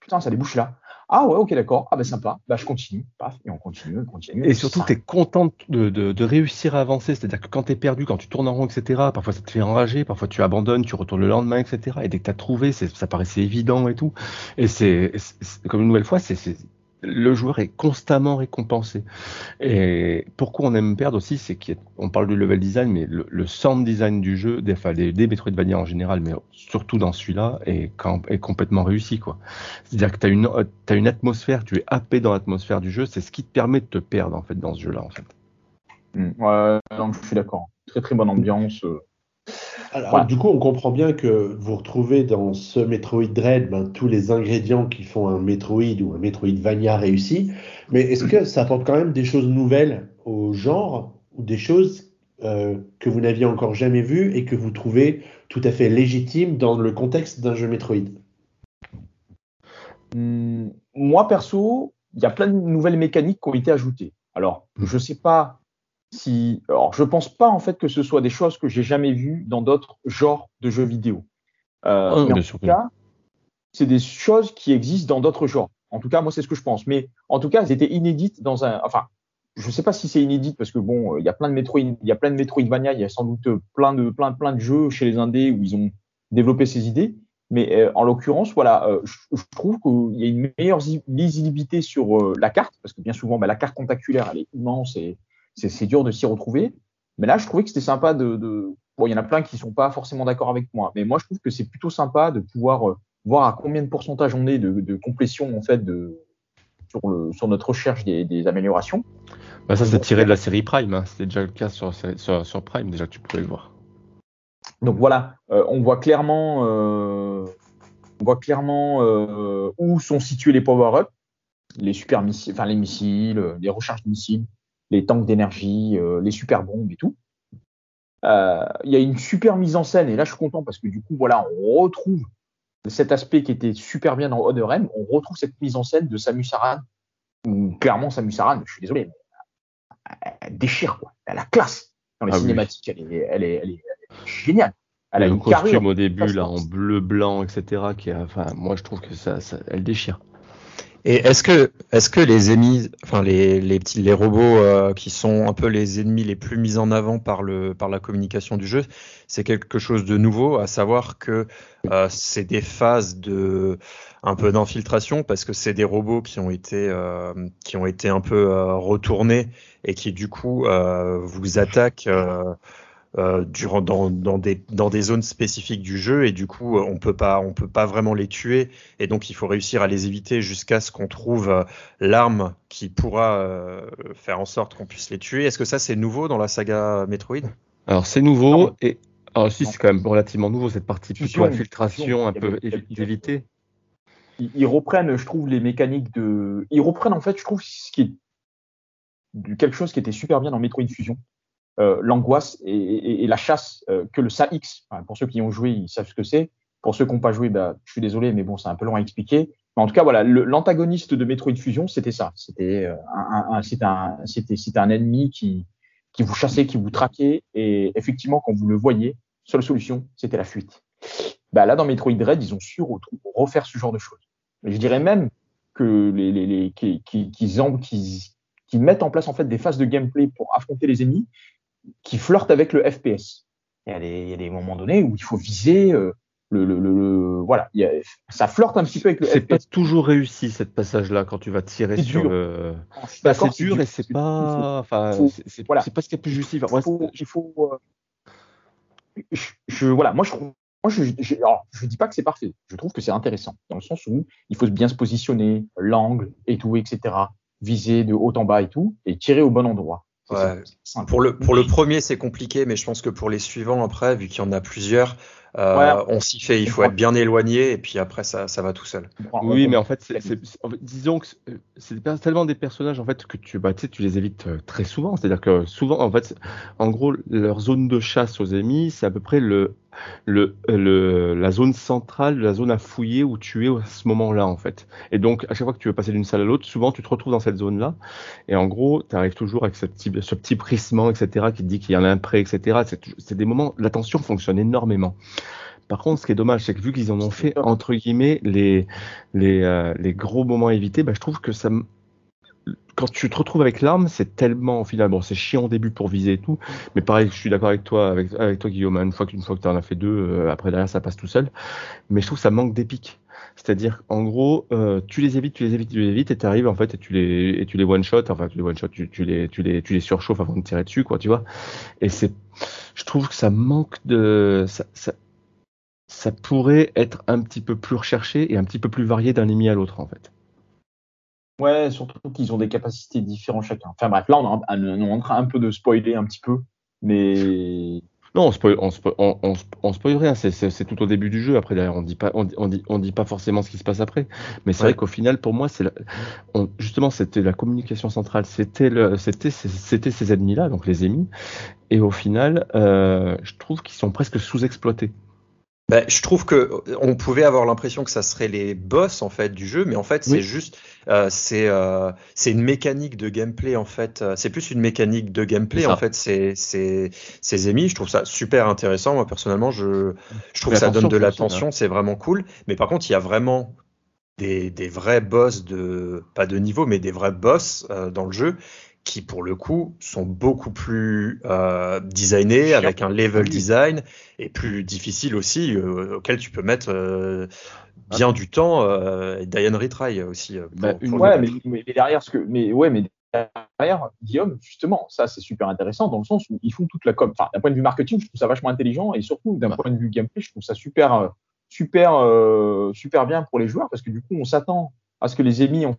[SPEAKER 5] putain ça débouche là. Ah ouais, ok, d'accord. Ah ben sympa. Bah je continue. Paf, et on continue, on continue.
[SPEAKER 4] Et surtout, tu es content de, de, de, réussir à avancer. C'est-à-dire que quand tu es perdu, quand tu tournes en rond, etc., parfois ça te fait enrager, parfois tu abandonnes, tu retournes le lendemain, etc. Et dès que tu as trouvé, ça paraissait évident et tout. Et c'est, comme une nouvelle fois, c'est le joueur est constamment récompensé. Et pourquoi on aime perdre aussi, c'est qu'on parle du level design, mais le, sound design du jeu, des, enfin, des, des Metroidvania en général, mais surtout dans celui-là, est, complètement réussi. C'est-à-dire que tu as une, atmosphère, tu es happé dans l'atmosphère du jeu, c'est ce qui te permet de te perdre en fait dans ce jeu-là. En.
[SPEAKER 5] Mmh. ouais, je suis d'accord. Très très bonne ambiance. Euh,
[SPEAKER 1] alors, du coup, on comprend bien que vous retrouvez dans ce Metroid Dread ben, tous les ingrédients qui font un Metroid ou un Metroidvania réussi. Mais est-ce que ça apporte quand même des choses nouvelles au genre ou des choses euh, que vous n'aviez encore jamais vues et que vous trouvez tout à fait légitimes dans le contexte d'un jeu Metroid?
[SPEAKER 5] Hmm, Moi, perso, il y a plein de nouvelles mécaniques qui ont été ajoutées. Alors, je ne sais pas si, alors je pense pas en fait que ce soit des choses que j'ai jamais vues dans d'autres genres de jeux vidéo. Euh, oh, mais en tout cas, c'est des choses qui existent dans d'autres genres. En tout cas, moi c'est ce que je pense. Mais en tout cas, elles étaient inédites dans un. Enfin, je sais pas si c'est inédit parce que bon, il y a plein de Metroid, il y a plein de Metroidvania, il y a sans doute plein de plein plein de jeux chez les indés où ils ont développé ces idées. Mais euh, en l'occurrence, voilà, euh, je, je, trouve qu'il y a une meilleure lisibilité sur euh, la carte parce que bien souvent, bah, la carte contaculaire elle est immense et c'est dur de s'y retrouver. Mais là, je trouvais que c'était sympa de, de, bon, il y en a plein qui sont pas forcément d'accord avec moi, mais moi je trouve que c'est plutôt sympa de pouvoir euh, voir à combien de pourcentage on est de, de complétion en fait de sur, le, sur notre recherche des, des améliorations.
[SPEAKER 4] Bah ça c'est tiré de la série Prime, hein. c'était déjà le cas sur, sur, sur, Prime déjà tu pouvais le voir.
[SPEAKER 5] Donc voilà, euh, on voit clairement, euh, on voit clairement où sont situés les power-ups, les super missiles, enfin les missiles, les recharges de missiles, les tanks d'énergie, euh, les super bombes et tout. Euh, il y a une super mise en scène et là je suis content parce que du coup voilà on retrouve cet aspect qui était super bien dans Other M, on retrouve cette mise en scène de Samus Aran où clairement Samus Aran, je suis désolé, mais elle déchire quoi, elle a classe dans les ah cinématiques, elle, est, elle, est, elle, est, géniale. Elle
[SPEAKER 4] a le costume au début là en bleu blanc etc qui a, enfin moi je trouve que ça, ça elle déchire.
[SPEAKER 2] Et est-ce que, est-ce que les ennemis, enfin les, les petits, les robots euh, qui sont un peu les ennemis les plus mis en avant par le, par la communication du jeu, c'est quelque chose de nouveau, à savoir que euh, c'est des phases de, un peu d'infiltration parce que c'est des robots qui ont été, euh, qui ont été un peu retournés et qui du coup vous attaquent euh, durant, dans, dans, des, dans des zones spécifiques du jeu et du coup on peut pas on peut pas vraiment les tuer et donc il faut réussir à les éviter jusqu'à ce qu'on trouve euh, l'arme qui pourra euh, faire en sorte qu'on puisse les tuer. Est-ce que ça c'est nouveau dans la saga Metroid?
[SPEAKER 4] Alors c'est nouveau et alors si c'est quand même relativement nouveau cette partie plutôt infiltration un peu éviter.
[SPEAKER 5] Ils reprennent, je trouve, les mécaniques de. Ils reprennent en fait, je trouve, ce qui est quelque chose qui était super bien dans Metroid Fusion euh, l'angoisse et, et, la chasse euh, que le SAX, pour ceux qui ont joué, ils savent ce que c'est. Pour ceux qui n'ont pas joué, bah, je suis désolé, mais bon, c'est un peu long à expliquer. Mais en tout cas, voilà, l'antagoniste de Metroid Fusion, c'était ça. C'était euh, un, un, un, un, ennemi qui, qui vous chassait, qui vous traquait, et effectivement, quand vous le voyez, seule solution, c'était la fuite. Bah, là, dans Metroid Dread, ils ont su refaire ce genre de choses. Mais je dirais même que les, les, les qui, qui, qui, qui, mettent en place en fait des phases de gameplay pour affronter les ennemis qui flirte avec le FPS. Il y, a des, il y a des moments donnés où il faut viser euh, le, le, le, voilà, il y a, ça flirte un petit peu avec le
[SPEAKER 4] FPS. C'est pas toujours réussi cette passage-là quand tu vas tirer sur dur. le. Ah, bah, c'est dur et c'est pas, enfin, c'est voilà. pas ce qui est plus justifié.
[SPEAKER 5] Il faut, il faut euh, je, je, voilà, moi je moi, je, je, alors, je dis pas que c'est parfait. Je trouve que c'est intéressant dans le sens où il faut bien se positionner, l'angle et tout, etc. Viser de haut en bas et tout, et tirer au bon endroit.
[SPEAKER 2] Ouais. Pour le, pour le premier, c'est compliqué, mais je pense que pour les suivants, après, vu qu'il y en a plusieurs, euh, on s'y fait. Il faut être bien éloigné, et puis après, ça, ça va tout seul.
[SPEAKER 4] Oui, mais en fait, c'est, disons que c'est tellement des personnages en fait que tu, bah, tu les évites euh, très souvent. C'est-à-dire que souvent, en fait, en gros, leur zone de chasse aux ennemis, c'est à peu près le le, le, la zone centrale, la zone à fouiller où tu es à ce moment-là, en fait. Et donc, à chaque fois que tu veux passer d'une salle à l'autre, souvent tu te retrouves dans cette zone-là. Et en gros, tu arrives toujours avec ce petit, ce petit prissement, etc., qui te dit qu'il y en a un prêt, etc. C'est des moments, l'attention fonctionne énormément. Par contre, ce qui est dommage, c'est que vu qu'ils en ont fait entre guillemets les les, euh, les gros moments évités, bah, je trouve que ça quand tu te retrouves avec l'arme, c'est tellement, finalement, c'est chiant au début pour viser et tout. Mais pareil, je suis d'accord avec toi, avec, toi, Guillaume. Une fois que tu en as fait deux, euh, après derrière, ça passe tout seul. Mais je trouve que ça manque d'épique. C'est-à-dire, en gros, euh, tu les évites, tu les évites, tu les évites, et tu arrives en fait et tu les et tu les one shot, enfin tu les one shot, tu, tu, les tu les tu les surchauffes avant de tirer dessus, quoi, tu vois. Et c'est, je trouve que ça manque de, ça, ça, ça pourrait être un petit peu plus recherché et un petit peu plus varié d'un ennemi à l'autre, en fait.
[SPEAKER 5] Ouais, surtout qu'ils ont des capacités différentes chacun. Enfin bref, là, on, est en train un peu de spoiler un petit peu, mais.
[SPEAKER 4] Non, on spoil, on, on, on spoil rien. C'est tout au début du jeu. Après, derrière, on dit pas, on, dit, on dit pas forcément ce qui se passe après. Mais c'est vrai qu'au final, pour moi, c'est justement, c'était la communication centrale. C'était c'était, c'était ces ennemis-là, donc les ennemis. Et au final, euh, je trouve qu'ils sont presque sous-exploités.
[SPEAKER 2] Ben, je trouve que on pouvait avoir l'impression que ça serait les boss en fait du jeu, mais en fait c'est juste euh, c'est euh, c'est une mécanique de gameplay en fait. Euh, c'est plus une mécanique de gameplay en fait. C'est c'est ces ennemis. Je trouve ça super intéressant. Moi personnellement, je je trouve que ça donne de l'attention. C'est vraiment cool. Mais par contre, il y a vraiment des, des vrais boss de pas de niveau, mais des vrais boss euh, dans le jeu qui pour le coup sont beaucoup plus euh, designés avec un level design et plus difficile aussi euh, auquel tu peux mettre euh, bien du temps. Euh, Diane Retry aussi.
[SPEAKER 5] Bah, ouais, mais, mais, derrière ce que, mais ouais, mais derrière, Guillaume, justement, ça c'est super intéressant dans le sens où ils font toute la com. Enfin, d'un point de vue marketing, je trouve ça vachement intelligent et surtout d'un point de vue gameplay, je trouve ça super, super, super bien pour les joueurs parce que du coup, on s'attend à ce que les émis, en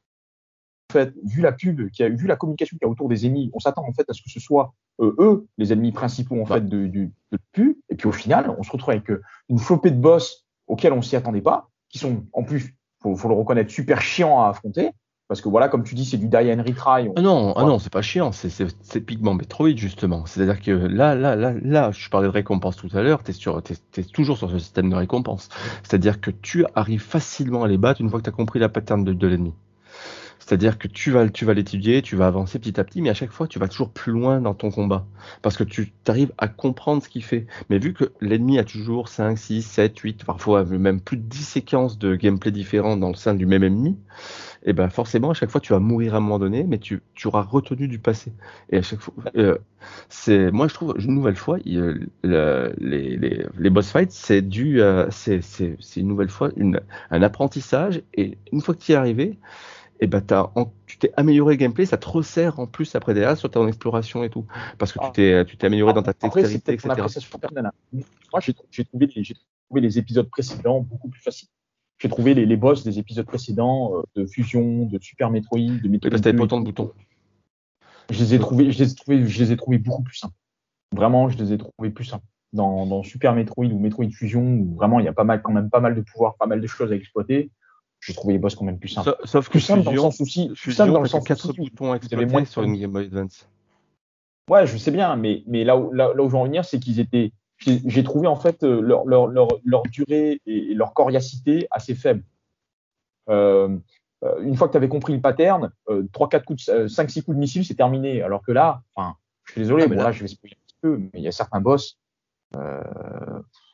[SPEAKER 5] fait, vu la pub, qui a vu la communication qu'il y a autour des émis, on s'attend en fait à ce que ce soit euh, eux les ennemis principaux en fait de, pub. Et puis au final, on se retrouve avec euh, une flopée de boss auxquels on s'y attendait pas, qui sont en plus, faut, faut le reconnaître, super chiants à affronter. Parce que voilà, comme tu dis, c'est du die and retry.
[SPEAKER 4] Ah non, ah non, c'est pas chiant, c'est typiquement Metroid justement. C'est-à-dire que là, là, là, là, je parlais de récompense tout à l'heure, tu es, toujours sur ce système de récompense. C'est-à-dire que tu arrives facilement à les battre une fois que tu as compris la pattern de, de l'ennemi. C'est-à-dire que tu vas, tu vas l'étudier, tu vas avancer petit à petit, mais à chaque fois, tu vas toujours plus loin dans ton combat. Parce que tu arrives à comprendre ce qu'il fait. Mais vu que l'ennemi a toujours 5, 6, 7, 8, parfois même plus de 10 séquences de gameplay différentes dans le sein du même ennemi, et eh ben forcément, à chaque fois, tu vas mourir à un moment donné, mais tu, tu auras retenu du passé. Et à chaque fois, euh, c'est, moi, je trouve, une nouvelle fois, il, le, les, les, les, boss fights, c'est du, euh, c'est, c'est, une nouvelle fois une, un apprentissage. Et une fois que tu y es arrivé, et ben tu t'es amélioré le gameplay, ça te resserre en plus après derrière sur ton exploration et tout, parce que tu t'es tu t'es amélioré dans ta dextérité, etc.
[SPEAKER 5] Hein. Moi, j'ai trouvé, trouvé, les épisodes précédents beaucoup plus faciles. J'ai trouvé les, les, boss des épisodes précédents euh, de Fusion, de Super Metroid, de Metroid.
[SPEAKER 4] Oui, parce que pas autant de boutons.
[SPEAKER 5] Je les ai trouvés, je les ai trouvés, je les ai trouvés beaucoup plus simples. Vraiment, je les ai trouvés plus simples. Dans, dans Super Metroid ou Metroid Fusion, où vraiment il y a pas mal, quand même pas mal de pouvoirs, pas mal de choses à exploiter j'ai trouvé les boss quand même plus simples.
[SPEAKER 4] Sauf, que plus simple dans le sens aussi, plus simple dans le sens 4 boutons exploités sur une Game Boy Advance.
[SPEAKER 5] Ouais, je sais bien, mais, mais là, où, là, où je veux en venir, c'est qu'ils étaient. J'ai trouvé en fait euh, leur, leur, leur, leur, durée et leur coriacité assez faible. Euh, euh une fois que tu avais compris le pattern, euh, 3, 4 coups, 5, 6 coups de missile, c'est terminé. Alors que là, enfin, je suis désolé, ah, bon, là, je vais spoiler un petit peu, mais il y a certains boss, euh,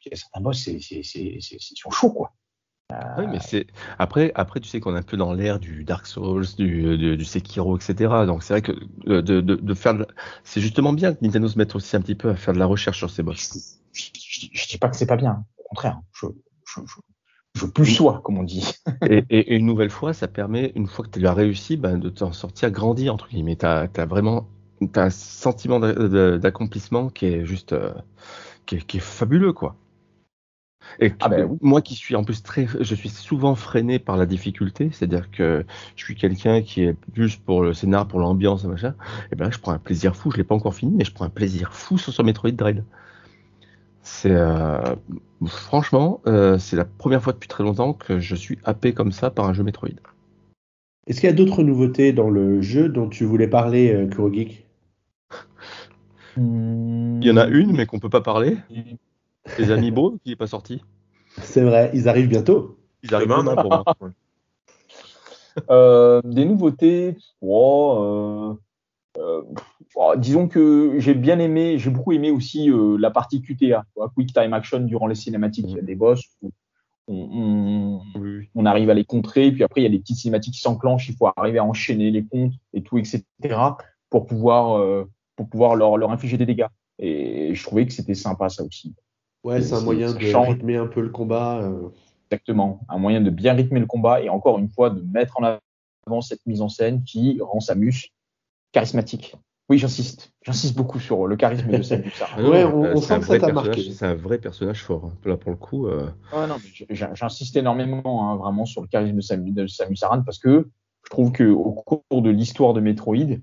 [SPEAKER 5] il y a certains boss, c'est, c'est, ils sont chauds, quoi.
[SPEAKER 4] Oui, mais c'est après, après, tu sais qu'on est un peu dans l'ère du Dark Souls, du, du, du, Sekiro, etc. Donc c'est vrai que euh, de, de, de faire, c'est justement bien que Nintendo se mette aussi un petit peu à faire de la recherche sur ces boss.
[SPEAKER 5] Je, je, dis pas que c'est pas bien, au contraire. Je, je, je, plus sois, comme on dit.
[SPEAKER 4] et, et, une nouvelle fois, ça permet, une fois que tu as réussi, ben, de t'en sortir grandi entre guillemets. T'as as vraiment, as un sentiment d'accomplissement qui est juste, euh, qui, est, qui est fabuleux, quoi. Et ah ben moi qui suis en plus très, je suis souvent freiné par la difficulté, c'est-à-dire que je suis quelqu'un qui est plus pour le scénar, pour l'ambiance, machin. Et ben là, je prends un plaisir fou. Je l'ai pas encore fini, mais je prends un plaisir fou sur ce Metroid Dread. C'est euh, franchement, euh, c'est la première fois depuis très longtemps que je suis happé comme ça par un jeu Metroid.
[SPEAKER 1] Est-ce qu'il y a d'autres nouveautés dans le jeu dont tu voulais parler, euh, Kurogeek
[SPEAKER 4] Il y en a une, mais qu'on peut pas parler? Les Amiibo qui n'est pas sorti.
[SPEAKER 1] C'est vrai, ils arrivent bientôt.
[SPEAKER 4] Ils arrivent demain pour moi.
[SPEAKER 5] euh, des nouveautés, oh, euh, euh, oh, disons que j'ai bien aimé, j'ai beaucoup aimé aussi euh, la partie QTA, quoi, Quick Time Action durant les cinématiques. Il y a des boss où on, on, oui. on, arrive à les contrer, puis après il y a des petites cinématiques qui s'enclenchent, il faut arriver à enchaîner les comptes et tout, etc. pour pouvoir, euh, pour pouvoir leur, leur infliger des dégâts. Et je trouvais que c'était sympa ça aussi.
[SPEAKER 1] Ouais, c'est un moyen de rythmer un peu le combat. Euh.
[SPEAKER 5] Exactement, un moyen de bien rythmer le combat et encore une fois de mettre en avant cette mise en scène qui rend Samus charismatique. Oui, j'insiste, j'insiste beaucoup sur le charisme de Samus.
[SPEAKER 1] ouais, on, on sent que ça t'a marqué.
[SPEAKER 4] C'est un vrai personnage fort. Hein. Là, pour le coup. Euh...
[SPEAKER 5] Ah, non, j'insiste énormément hein, vraiment sur le charisme de Samus, de Samus Aran parce que je trouve que au cours de l'histoire de Metroid,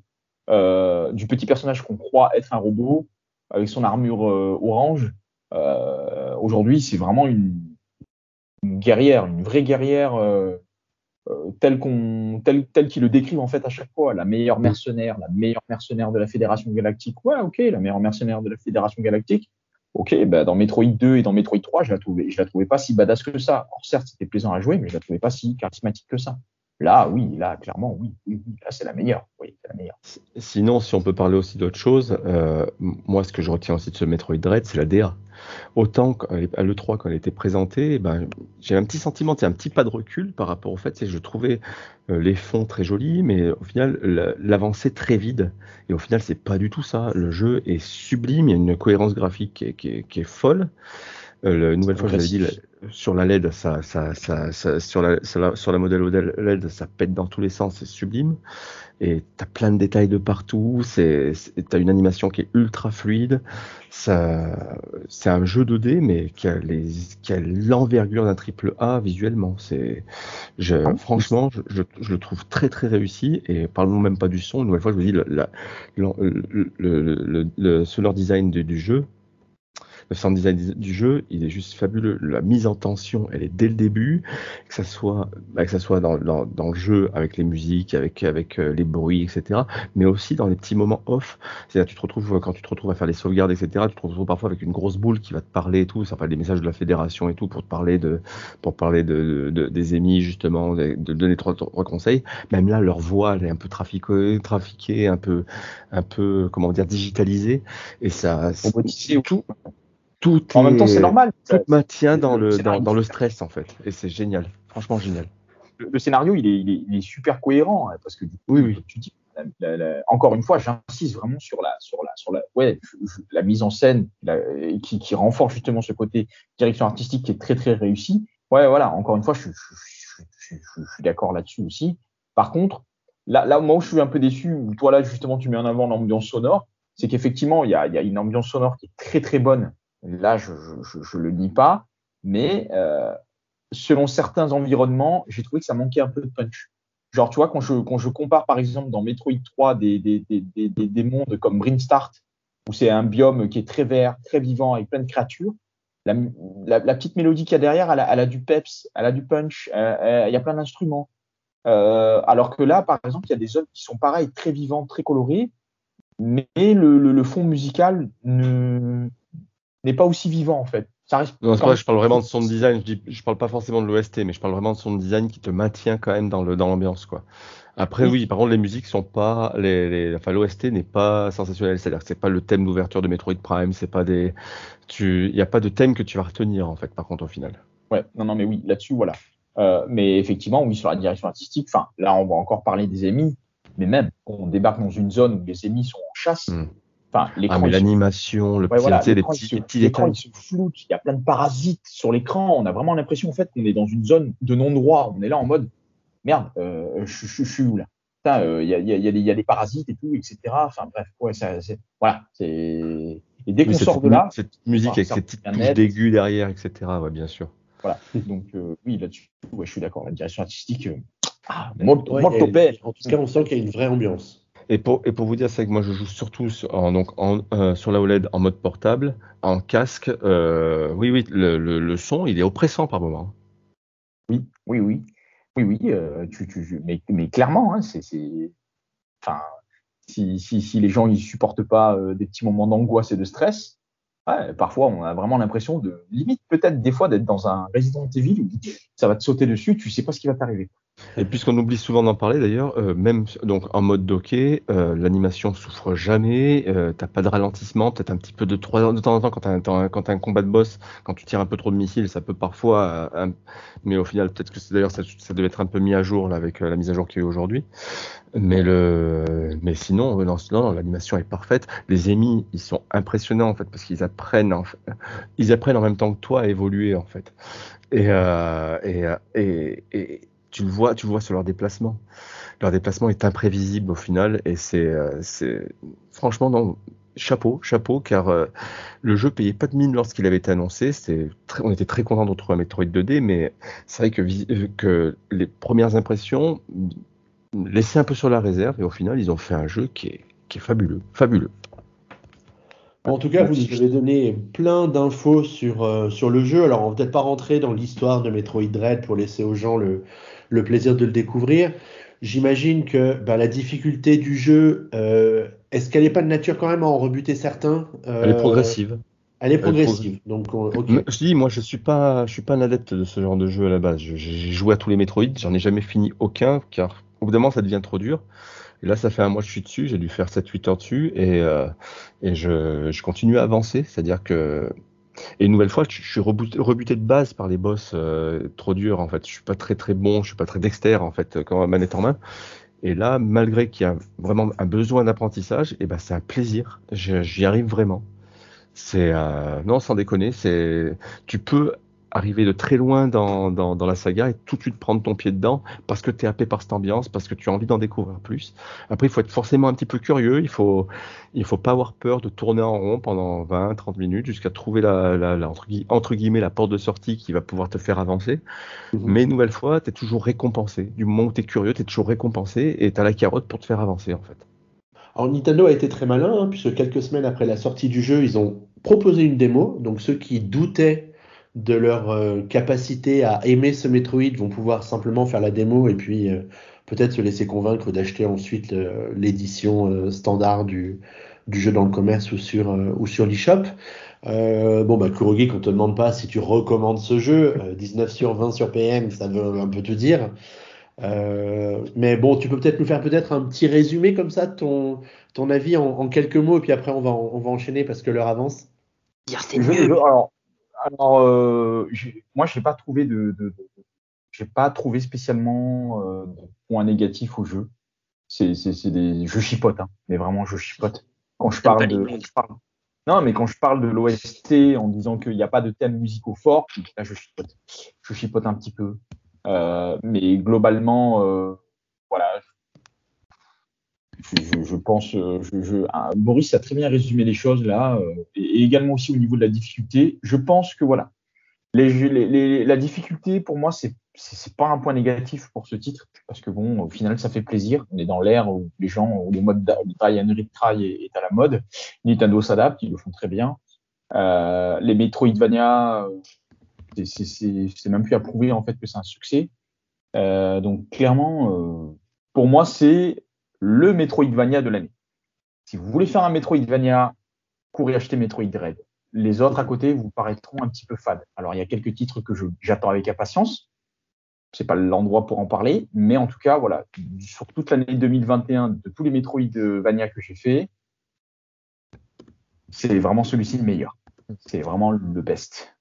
[SPEAKER 5] euh, du petit personnage qu'on croit être un robot avec son armure euh, orange, euh, Aujourd'hui, c'est vraiment une, une, guerrière, une vraie guerrière euh, euh, telle qu'on, telle, telle qu'ils le décrivent en fait à chaque fois, la meilleure mercenaire, la meilleure mercenaire de la Fédération Galactique. Ouais, ok, la meilleure mercenaire de la Fédération Galactique. Ok, bah dans Metroid 2 et dans Metroid 3, je la trouvais, je la trouvais pas si badass que ça. Alors certes, c'était plaisant à jouer, mais je la trouvais pas si charismatique que ça. Là, oui, là, clairement, oui, oui, oui là, c'est la meilleure. Oui, c'est la meilleure.
[SPEAKER 4] Sinon, si on peut parler aussi d'autre chose, euh, moi, ce que je retiens aussi de ce Metroid Dread, c'est la DA. Autant à l'E3, quand elle était présentée, ben, j'ai un petit sentiment, un petit pas de recul par rapport au fait, c'est que je trouvais euh, les fonds très jolis, mais au final, l'avancée très vide. Et au final, c'est pas du tout ça. Le jeu est sublime, il y a une cohérence graphique qui est folle. Euh, une nouvelle fois, je l'avais dit, sur la LED, ça, ça, ça, ça sur, la, sur, la, modèle LED, ça pète dans tous les sens, c'est sublime. et t'as plein de détails de partout. C'est, t'as une animation qui est ultra fluide. Ça, c'est un jeu 2D, mais qui a, les, qui a l'envergure d'un triple A visuellement. C'est, je, ah, franchement, je, je, je, le trouve très très réussi. Et parlons même pas du son. Une nouvelle fois, je vous dis, le, le, le, le, le sonore design du jeu, le sound design du jeu, il est juste fabuleux. La mise en tension, elle est dès le début, que ça soit, bah, que ça soit dans, dans, dans, le jeu avec les musiques, avec avec euh, les bruits, etc. Mais aussi dans les petits moments off. C'est-à-dire, tu te retrouves quand tu te retrouves à faire les sauvegardes, etc. Tu te retrouves parfois avec une grosse boule qui va te parler et tout. Ça fait des messages de la fédération et tout pour te parler de pour parler de, de, des émis justement, de, de donner trois, trois, conseils. Même là, leur voix, elle est un peu trafiquée, trafiquée, un peu un peu comment dire digitalisée et ça. Tout, tout
[SPEAKER 5] en même temps, c'est normal.
[SPEAKER 4] Tout maintient dans le, dans, dans, le stress, en fait. Et c'est génial. Franchement, génial.
[SPEAKER 5] Le, scénario, il est, il, est, il est, super cohérent. Hein, parce que,
[SPEAKER 4] oui, oui.
[SPEAKER 5] tu dis, la, la, encore une fois, j'insiste vraiment sur la, sur la, sur la, ouais, la mise en scène qui, qui renforce justement ce côté direction artistique qui est très, très réussi. Ouais, voilà. Encore une fois, je, je, je, je suis d'accord là-dessus aussi. Par contre, là, là, moi où je suis un peu déçu, où toi là, justement, tu mets en avant l'ambiance sonore, c'est qu'effectivement, il y a, il y a une ambiance sonore qui est très, très bonne Là, je ne le nie pas, mais euh, selon certains environnements, j'ai trouvé que ça manquait un peu de punch. Genre, tu vois, quand je, compare par exemple dans Metroid 3 des, des, des, des, des mondes comme Brimstart, où c'est un biome qui est très vert, très vivant, avec plein de créatures, la, la, petite mélodie qu'il y a derrière, elle a, du peps, elle a du punch, il y a plein d'instruments. Euh, alors que là, par exemple, il y a des zones qui sont pareilles, très vivantes, très colorées, mais le, le fond musical ne, n'est pas aussi vivant en fait.
[SPEAKER 4] Ça reste non, c'est je parle vraiment de son design. Je, dis, je parle pas forcément de l'OST, mais je parle vraiment de son design qui te maintient quand même dans le dans l'ambiance quoi. Après oui. par contre les musiques sont pas les, les enfin l'OST n'est pas sensationnel, c'est-à-dire que c'est pas le thème d'ouverture de Metroid Prime, c'est pas des tu il y a pas de thème que tu vas retenir en fait par contre au final.
[SPEAKER 5] Ouais, non non mais oui, là-dessus voilà. Euh, mais effectivement oui sur la direction artistique, enfin là on va encore parler des ennemis, mais même on débarque dans une zone où les ennemis sont en chasse. Hmm.
[SPEAKER 4] Enfin, l'écran. Ah, mais l'animation, le
[SPEAKER 5] ouais, voilà, les petits, les petits détails. se floutent, il y a plein de parasites sur l'écran. On a vraiment l'impression, en fait, qu'on est dans une zone de non-droit. On est là en mode, merde, euh, je, je, je, suis où là? Il euh, y, a, y, a, y, a, des parasites et tout, etc. Enfin bref, ouais, ça, c'est, voilà, c'est. Et dès qu'on sort de là,
[SPEAKER 4] cette musique avec ces petites touches d'aigus derrière, etc. Ouais, bien sûr.
[SPEAKER 5] Voilà. Donc euh, oui, là-dessus, ouais, je suis d'accord. La direction artistique, euh,
[SPEAKER 1] ah, molto, ouais, molto belle. En tout cas, on sent qu'il y a une vraie ambiance.
[SPEAKER 4] Et pour, vous dire, c'est que moi je joue surtout sur, donc euh, sur la OLED en mode portable, en casque. Euh, oui, oui, le, son, il est oppressant par moment.
[SPEAKER 5] Oui, oui, oui. Oui. Euh, mais, clairement, hein, c'est. Enfin, si, si, les gens ne supportent pas des petits moments d'angoisse et de stress, parfois on a vraiment l'impression de, limite peut-être des fois, d'être dans un Resident Evil où ça va te sauter dessus, tu sais pas ce qui va t'arriver.
[SPEAKER 4] Et puisqu'on oublie souvent d'en parler d'ailleurs, euh, même donc en mode docké, euh, l'animation souffre jamais, euh, t'as pas de ralentissement, peut-être un petit peu de, de temps en temps quand t'as un, as un combat de boss, quand tu tires un peu trop de missiles, ça peut parfois, euh, mais au final peut-être que d'ailleurs ça, ça, devait être un peu mis à jour là avec euh, la mise à jour qu'il y a eu aujourd'hui. Mais le, mais sinon, non, non l'animation est parfaite. Les émis, ils sont impressionnants en fait parce qu'ils apprennent, en, ils apprennent en même temps que toi à évoluer en fait. Et, et, et, et tu le vois, tu le vois sur leur déplacement. Leur déplacement est imprévisible au final et c'est, euh, franchement non, chapeau, chapeau, car euh, le jeu payait pas de mine lorsqu'il avait été annoncé. On était très content de retrouver un Metroid 2D, mais c'est vrai que, euh, que les premières impressions laissaient un peu sur la réserve et au final ils ont fait un jeu qui est, fabuleux, fabuleux.
[SPEAKER 1] En tout cas, vous avez donné plein d'infos sur, sur le jeu. Alors, on va peut-être pas rentrer dans l'histoire de Metroid Dread pour laisser aux gens le, le plaisir de le découvrir. J'imagine que bah, la difficulté du jeu, euh, est-ce qu'elle n'est pas de nature quand même à en rebuter certains
[SPEAKER 4] euh, Elle est progressive.
[SPEAKER 1] Elle est progressive. Donc, okay.
[SPEAKER 4] Je dis, moi, je suis pas, je suis pas un adepte de ce genre de jeu à la base. J'ai joué à tous les Metroid, j'en ai jamais fini aucun, car au bout d'un moment, ça devient trop dur. Et là, ça fait un mois que je suis dessus, j'ai dû faire 7-8 heures dessus et, euh, et je, je, continue à avancer. C'est-à-dire que. Et une nouvelle fois, je, suis rebuté, de base par les boss euh, trop durs. En fait, je suis pas très très bon, je suis pas très dexter en fait quand manette en main. Et là, malgré qu'il y a vraiment un besoin d'apprentissage, et eh ben c'est un plaisir. J'y arrive vraiment. C'est euh, non sans déconner, c'est tu peux arriver de très loin dans, dans, dans, la saga et tout de suite prendre ton pied dedans parce que tu es happé par cette ambiance, parce que tu as envie d'en découvrir plus. Après, il faut être forcément un petit peu curieux, il faut, il faut pas avoir peur de tourner en rond pendant 20, 30 minutes jusqu'à trouver la, la, la entre, entre, guillemets la porte de sortie qui va pouvoir te faire avancer. Mhm. Mais une nouvelle fois, tu es toujours récompensé. Du moment où tu es curieux, tu es toujours récompensé et tu as la carotte pour te faire avancer en fait.
[SPEAKER 1] Alors Nintendo a été très malin, hein, puisque quelques semaines après la sortie du jeu, ils ont proposé une démo. Donc ceux qui doutaient de leur euh, capacité à aimer ce Metroid vont pouvoir simplement faire la démo et puis euh, peut-être se laisser convaincre d'acheter ensuite euh, l'édition standard du, du, jeu dans le commerce ou sur, ou sur l'eShop. bon, bah, Kurogi, qu'on te demande pas si tu recommandes ce jeu, 19 sur 20 sur PM, ça veut un peu te dire. mais bon, tu peux peut-être nous faire peut-être un petit résumé comme ça de ton, ton avis en, quelques mots, et puis après on va, on va enchaîner parce que l'heure avance.
[SPEAKER 5] Dire c'est mieux. Alors, alors, euh, moi, j'ai pas trouvé de, de, j'ai pas trouvé spécialement euh, de points négatifs au jeu. C'est, c'est, c'est des, je chipote, hein, mais vraiment, je chipote. Quand je parle de, non, mais quand je parle de l'OST en disant qu'il n'y a pas de thème musicaux fort, là, je chipote. Je chipote un petit peu. Euh, mais globalement, euh, je, pense, euh, ah, Boris a très bien résumé les choses là, euh, et, également aussi au niveau de la difficulté. Je pense que voilà, la difficulté pour moi c'est c'est pas un point négatif pour ce titre parce que bon, au final, ça fait plaisir. On est dans l'ère où les gens, où le mode try and retry est, est à la mode. Nintendo s'adapte, ils le font très bien. Euh, les Metroidvania, c'est même plus à prouver en fait que c'est un succès. Donc clairement, pour moi, c'est le Metroidvania de l'année. Si vous voulez faire un Metroidvania, courez acheter Metroid Dread. Les autres à côté vous paraîtront un petit peu fades. Alors il y a quelques titres que j'attends avec impatience. C'est pas l'endroit pour en parler, mais en tout cas voilà, sur toute l'année 2021 de tous les Metroidvania que j'ai fait, c'est vraiment celui-ci le meilleur. C'est vraiment le best.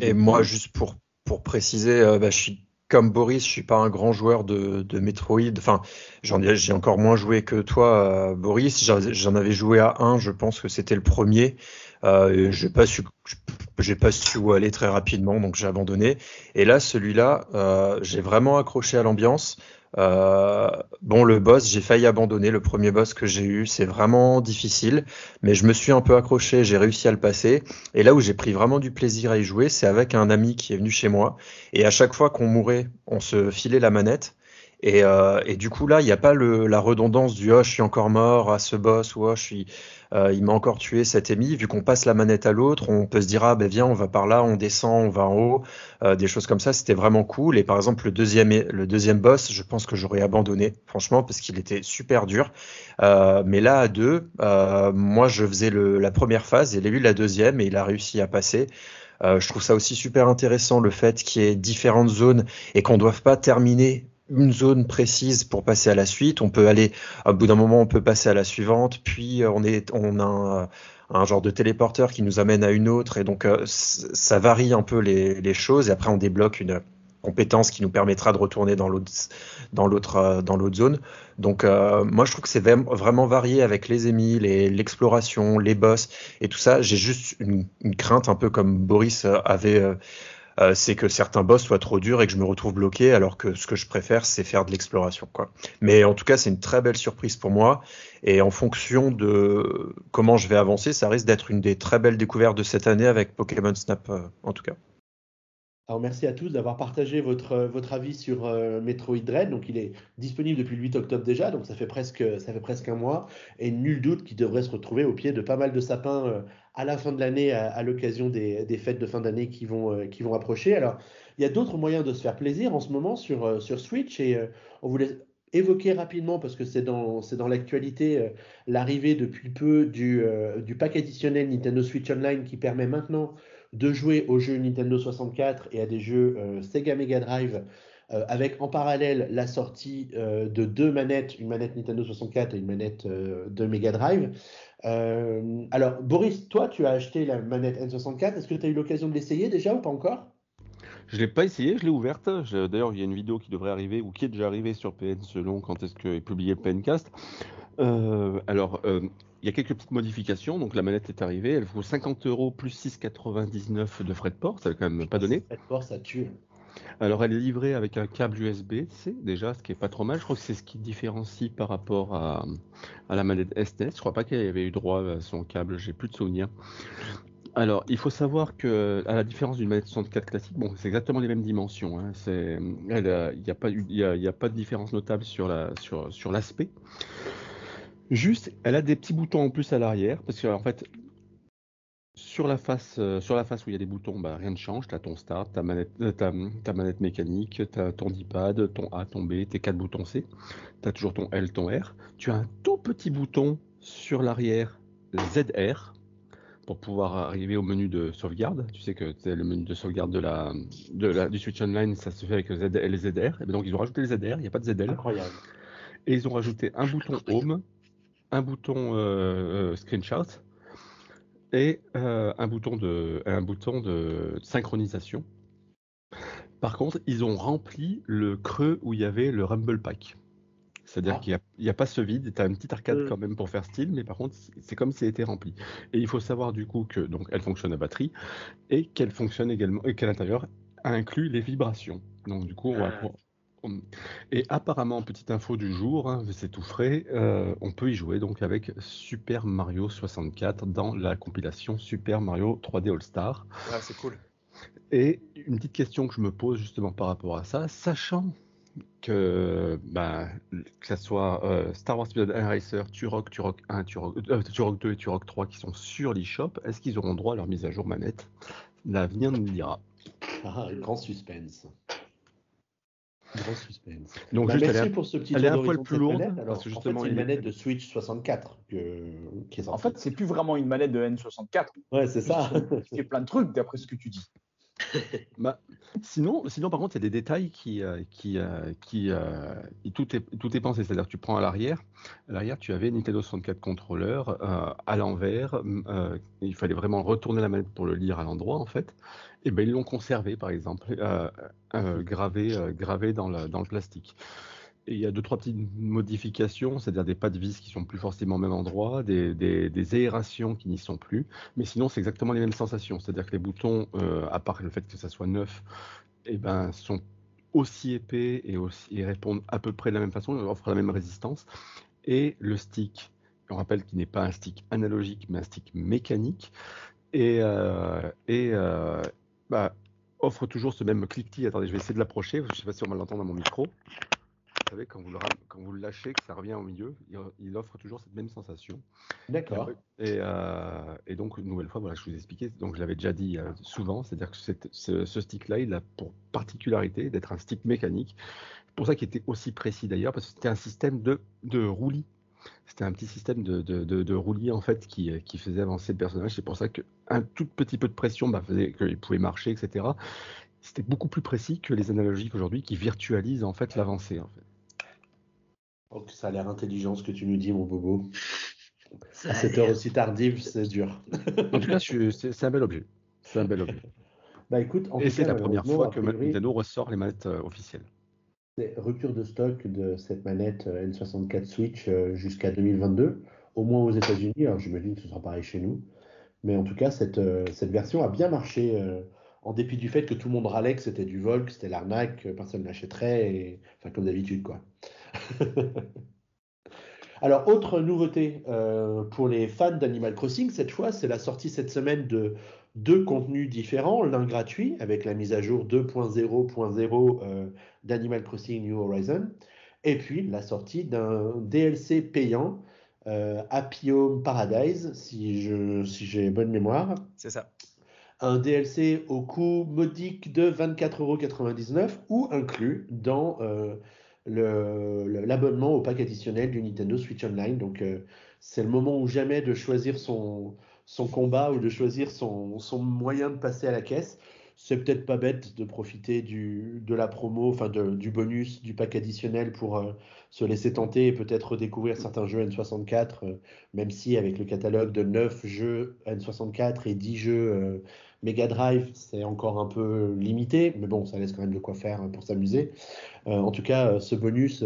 [SPEAKER 2] Et moi, juste pour, pour préciser, euh, bah, je suis comme Boris, je suis pas un grand joueur de, de Metroid. Enfin, j'en ai, j'ai encore moins joué que toi, euh, Boris. J'en avais joué à un, je pense que c'était le premier. Euh, j'ai pas su, pas su où aller très rapidement, donc j'ai abandonné. Et là, celui-là, euh, j'ai vraiment accroché à l'ambiance. Euh, bon, le boss, j'ai failli abandonner. Le premier boss que j'ai eu, c'est vraiment difficile, mais je me suis un peu accroché, j'ai réussi à le passer. Et là où j'ai pris vraiment du plaisir à y jouer, c'est avec un ami qui est venu chez moi. Et à chaque fois qu'on mourait, on se filait la manette. Et, euh, et, du coup, là, il n'y a pas le, la redondance du oh, je suis encore mort à ce boss ou oh, je suis, euh, il m'a encore tué cet émis. Vu qu'on passe la manette à l'autre, on peut se dire ah ben viens, on va par là, on descend, on va en haut, euh, des choses comme ça. C'était vraiment cool. Et par exemple, le deuxième, le deuxième boss, je pense que j'aurais abandonné, franchement, parce qu'il était super dur. Euh, mais là, à deux, euh, moi, je faisais le, la première phase, a eu la deuxième et il a réussi à passer. Euh, je trouve ça aussi super intéressant le fait qu'il y ait différentes zones et qu'on ne doive pas terminer une zone précise pour passer à la suite. On peut aller, à bout d'un moment, on peut passer à la suivante, puis euh, on, est, on a un, genre de téléporteur qui nous amène à une autre, et donc euh, ça varie un peu les, choses, et après on débloque une compétence qui nous permettra de retourner dans l'autre dans l'autre euh, zone. Donc moi je trouve que c'est vraiment varié avec les émis, l'exploration, les, boss et tout ça. J'ai juste une, crainte un peu comme Boris avait euh, c'est que certains boss soient trop durs et que je me retrouve bloqué, alors que ce que je préfère, c'est faire de l'exploration. Mais en tout cas, c'est une très belle surprise pour moi. Et en fonction de comment je vais avancer, ça risque d'être une des très belles découvertes de cette année avec Pokémon Snap, euh, en tout cas.
[SPEAKER 1] Alors merci à tous d'avoir partagé votre, votre avis sur euh, Metroid Dread. Donc il est disponible depuis le 8 octobre déjà, donc ça fait presque, ça fait presque un mois. Et nul doute qu'il devrait se retrouver au pied de pas mal de sapins euh, à la fin de l'année, à, l'occasion des, fêtes de fin d'année qui, vont euh, qui vont approcher. Alors il y a d'autres moyens de se faire plaisir en ce moment sur, sur Switch et on voulait évoquer rapidement, parce que c'est dans, dans l'actualité, l'arrivée depuis peu du, pack additionnel Nintendo Switch Online qui permet maintenant de jouer aux jeux Nintendo 64 et à des jeux euh, Sega Mega Drive euh, avec en parallèle la sortie euh, de deux manettes, une manette Nintendo 64 et une manette de Mega Drive. Alors, Boris, toi, tu as acheté la manette N64. Est-ce que tu as eu l'occasion de l'essayer déjà ou pas encore?
[SPEAKER 4] Je l'ai pas essayé, je l'ai ouverte. D'ailleurs, il y a une vidéo qui devrait arriver ou qui est déjà arrivée sur PN selon quand est-ce qu'est publié le PNcast. Euh, alors, euh, il y a quelques petites modifications. Donc, la manette est arrivée. Elle vaut 50 euros plus 6,99 de frais de port. Ça va quand même pas donné.
[SPEAKER 1] Cette force, ça tue.
[SPEAKER 4] Alors, elle est livrée avec un câble USB-C déjà, ce qui est pas trop mal. Je crois que c'est ce qui différencie par rapport à, la manette SNES. Je crois pas qu'elle avait eu droit à son câble. J'ai plus de souvenirs. Alors, il faut savoir que, à la différence d'une manette 64 classique, c'est exactement les mêmes dimensions. Hein. Il n'y a pas, eu- il y a, pas de différence notable sur la, sur, sur l'aspect. Juste, elle a des petits boutons en plus à l'arrière, parce que en fait, sur la face, euh, sur la face où il y a des boutons, bah, rien ne change. Tu as ton start, ta manette, euh, ta, ta manette mécanique, as ton D-pad, ton A, ton B, tes quatre boutons C. Tu as toujours ton L, ton R. Tu as un tout petit bouton sur l'arrière ZR pour pouvoir arriver au menu de sauvegarde. Tu sais que c'est le menu de sauvegarde de la, de la, du Switch Online, ça se fait avec ZL et ZR. Et bien donc ils ont rajouté le ZR, il n'y a pas de ZL.
[SPEAKER 1] Incroyable.
[SPEAKER 4] Et ils ont rajouté un bouton Home, un bouton euh, Screenshot et euh, un bouton de un bouton de synchronisation. Par contre, ils ont rempli le creux où il y avait le Rumble Pack. C'est-à-dire
[SPEAKER 1] Ah.
[SPEAKER 4] qu'il n'y a, pas ce vide, tu as une petite arcade
[SPEAKER 3] Mm.
[SPEAKER 4] quand même pour faire style, mais par contre, c'est comme si elle était remplie. Et il faut savoir du coup que donc elle fonctionne à batterie et qu'elle fonctionne également et qu'à l'intérieur inclut les vibrations. Donc du coup, on va
[SPEAKER 3] Ah.
[SPEAKER 4] Et apparemment, petite info du jour, hein, c'est tout frais, euh, on peut y jouer donc avec Super Mario 64 dans la compilation Super Mario 3D All Star.
[SPEAKER 2] Ah, c'est cool.
[SPEAKER 4] Et une petite question que je me pose justement par rapport à ça, sachant que, bah, que ça soit euh, Star Wars Episode 1 Racer, Turok, Turok 1, Turok, euh, Turok 2 et Turok 3 qui sont sur l'eShop, est-ce qu'ils auront droit à leur mise à jour manette? L'avenir nous le dira.
[SPEAKER 1] Ah, grand suspense. Suspense.
[SPEAKER 4] Donc
[SPEAKER 1] Bah,
[SPEAKER 4] juste,
[SPEAKER 1] merci
[SPEAKER 4] elle est-
[SPEAKER 1] pour ce petit
[SPEAKER 4] elle est
[SPEAKER 1] tour
[SPEAKER 4] un poil plus lourde,
[SPEAKER 1] manette. Alors,
[SPEAKER 4] parce que
[SPEAKER 1] en fait,
[SPEAKER 4] justement,
[SPEAKER 1] c'est une manette de Switch 64 que, qui est
[SPEAKER 5] En fait, c'est plus vraiment une manette de N64.
[SPEAKER 1] ouais, c'est ça.
[SPEAKER 5] qui fait plein de trucs d'après ce que tu dis.
[SPEAKER 4] Bah, sinon, sinon, par contre, il y a des détails qui, euh, qui, euh, qui, euh, tout est, tout est pensé. C'est-à-dire, que tu prends à l'arrière, à l'arrière, tu avais Nintendo 64 contrôleur euh, à l'envers. euh, il fallait vraiment retourner la manette pour le lire à l'endroit, en fait. Et ben, ils l'ont conservé, par exemple, euh, euh, gravé, euh, gravé dans, le, dans le plastique. Et il y a deux, trois petites modifications, c'est-à-dire des pas de vis qui sont plus forcément au même endroit, des, des, aérations qui n'y sont plus. Mais sinon, c'est exactement les mêmes sensations. C'est-à-dire que les boutons, à part le fait que ça soit neuf, eh ben, sont aussi épais et, aussi, et répondent à peu près de la même façon, offrent la même résistance. Et le stick, on rappelle qu'il n'est pas un stick analogique, mais un stick mécanique, et, bah, offre toujours ce même cliquetis. Attendez, je vais essayer de l'approcher, je sais pas si on va l'entendre dans mon micro. Vous savez, quand vous, le, quand vous le lâchez, que ça revient au milieu, il, il offre toujours cette même sensation.
[SPEAKER 1] D'accord.
[SPEAKER 4] Et, euh, et donc, une nouvelle fois, voilà, je vous ai expliqué, donc je l'avais déjà dit euh, souvent, c'est-à-dire que cette- ce, ce stick-là, il a pour particularité d'être un stick mécanique. C'est pour ça qu'il était aussi précis d'ailleurs, parce que c'était un système de, de roulis. C'était un petit système de, de, de, de roulis en fait qui, euh, qui faisait avancer le personnage. C'est pour ça qu'un tout petit peu de pression bah, faisait qu'il pouvait marcher, etc. C'était beaucoup plus précis que les analogiques aujourd'hui qui virtualisent en fait l'avancée. En fait.
[SPEAKER 1] Donc, ça a l'air intelligent ce que tu nous dis, mon bobo.
[SPEAKER 3] Ça
[SPEAKER 1] À cette heure aussi tardive, c'est dur.
[SPEAKER 4] En tout cas, c'est un bel objet. C'est un bel objet.
[SPEAKER 1] Bah écoute, en
[SPEAKER 4] Et c'est la première fois que
[SPEAKER 1] priori,
[SPEAKER 4] Nintendo ressort les manettes euh, officielles.
[SPEAKER 1] Rupture de stock de cette manette euh, N64 Switch euh, jusqu'à 2022, au moins aux États-Unis. Alors j'imagine que ce sera pareil chez nous. Mais en tout cas, cette, euh, version a bien marché, en dépit du fait que tout le monde râlait que c'était du vol, que c'était l'arnaque, que personne n'achèterait, enfin comme d'habitude quoi. Alors, autre nouveauté pour les fans d'Animal Crossing, cette fois, c'est la sortie cette semaine de deux contenus différents, l'un gratuit avec la mise à jour 2.0.0 euh, d'Animal Crossing New Horizon, et puis la sortie d'un DLC payant, euh, Happy Home Paradise, si j'ai bonne mémoire,
[SPEAKER 2] C'est ça.
[SPEAKER 1] un DLC au coût modique de 24,99€ ou inclus dans euh, l'abonnement au pack additionnel du Nintendo Switch Online. Donc euh, c'est le moment ou jamais de choisir son, son combat ou de choisir son, son moyen de passer à la caisse. C'est peut-être pas bête de profiter du, de la promo, enfin du bonus du pack additionnel pour euh, se laisser tenter et peut-être redécouvrir certains jeux N64, euh, même si avec le catalogue de 9 jeux N64 et 10 jeux euh, Mega Drive, c'est encore un peu limité, mais bon, ça laisse quand même de quoi faire pour s'amuser. En tout cas, ce bonus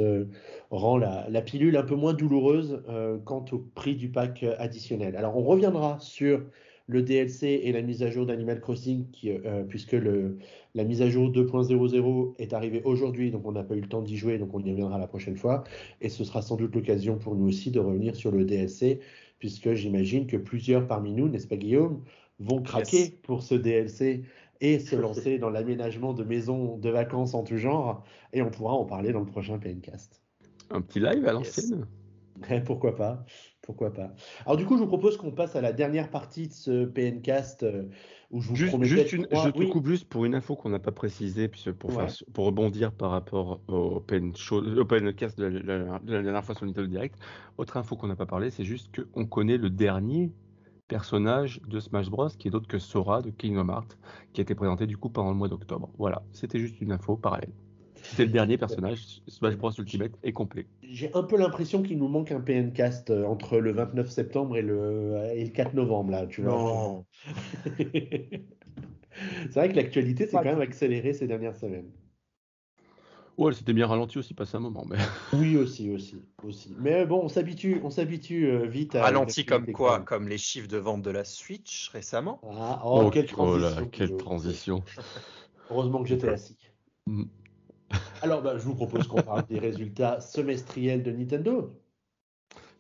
[SPEAKER 1] rend la, la, pilule un peu moins douloureuse euh, quant au prix du pack additionnel. Alors, on reviendra sur le DLC et la mise à jour d'Animal Crossing, qui, euh, puisque le, la mise à jour 2.00 est arrivée aujourd'hui, donc on n'a pas eu le temps d'y jouer, donc on y reviendra la prochaine fois. Et ce sera sans doute l'occasion pour nous aussi de revenir sur le DLC, puisque j'imagine que plusieurs parmi nous, n'est-ce pas Guillaume, vont craquer yes. pour ce DLC et se lancer dans l'aménagement de maisons de vacances en tout genre, et on pourra en parler dans le prochain PNcast.
[SPEAKER 4] Un petit live à l'ancienne
[SPEAKER 1] yes. Pourquoi pas pourquoi pas. Alors du coup, je vous propose qu'on passe à la dernière partie de ce PNcast euh, où je vous
[SPEAKER 4] juste, juste une, je te oui. coupe juste pour une info qu'on n'a pas précisée, pour, ouais. faire, pour rebondir par rapport au, pen show, au PNcast de la, de, la, de la, dernière fois sur Nintendo Direct. Autre info qu'on n'a pas parlé, c'est juste qu'on connaît le dernier personnage de Smash Bros qui est d'autre que Sora de Kingdom Hearts qui a été présenté du coup pendant le mois d'octobre. Voilà, c'était juste une info parallèle. C'est le dernier personnage, Smash Bros Ultimate est complet.
[SPEAKER 1] J'ai un peu l'impression qu'il nous manque un PNcast euh, entre le 29 septembre et le, et le 4 novembre, là, tu vois.
[SPEAKER 2] Non.
[SPEAKER 1] c'est vrai que l'actualité s'est quand même accélérée ces dernières semaines.
[SPEAKER 4] Ouais, c'était bien ralenti aussi, passé un moment. Mais...
[SPEAKER 1] Oui, aussi, aussi, aussi. Mais bon, on s'habitue, on s'habitue euh, vite à.
[SPEAKER 2] Ralenti comme quoi Comme les chiffres de vente de la Switch récemment
[SPEAKER 1] ah, oh, oh, quelle transition.
[SPEAKER 4] Oh là, quelle transition.
[SPEAKER 1] Heureusement que j'étais assis. Mm. Alors, bah, je vous propose qu'on parle des résultats semestriels de Nintendo.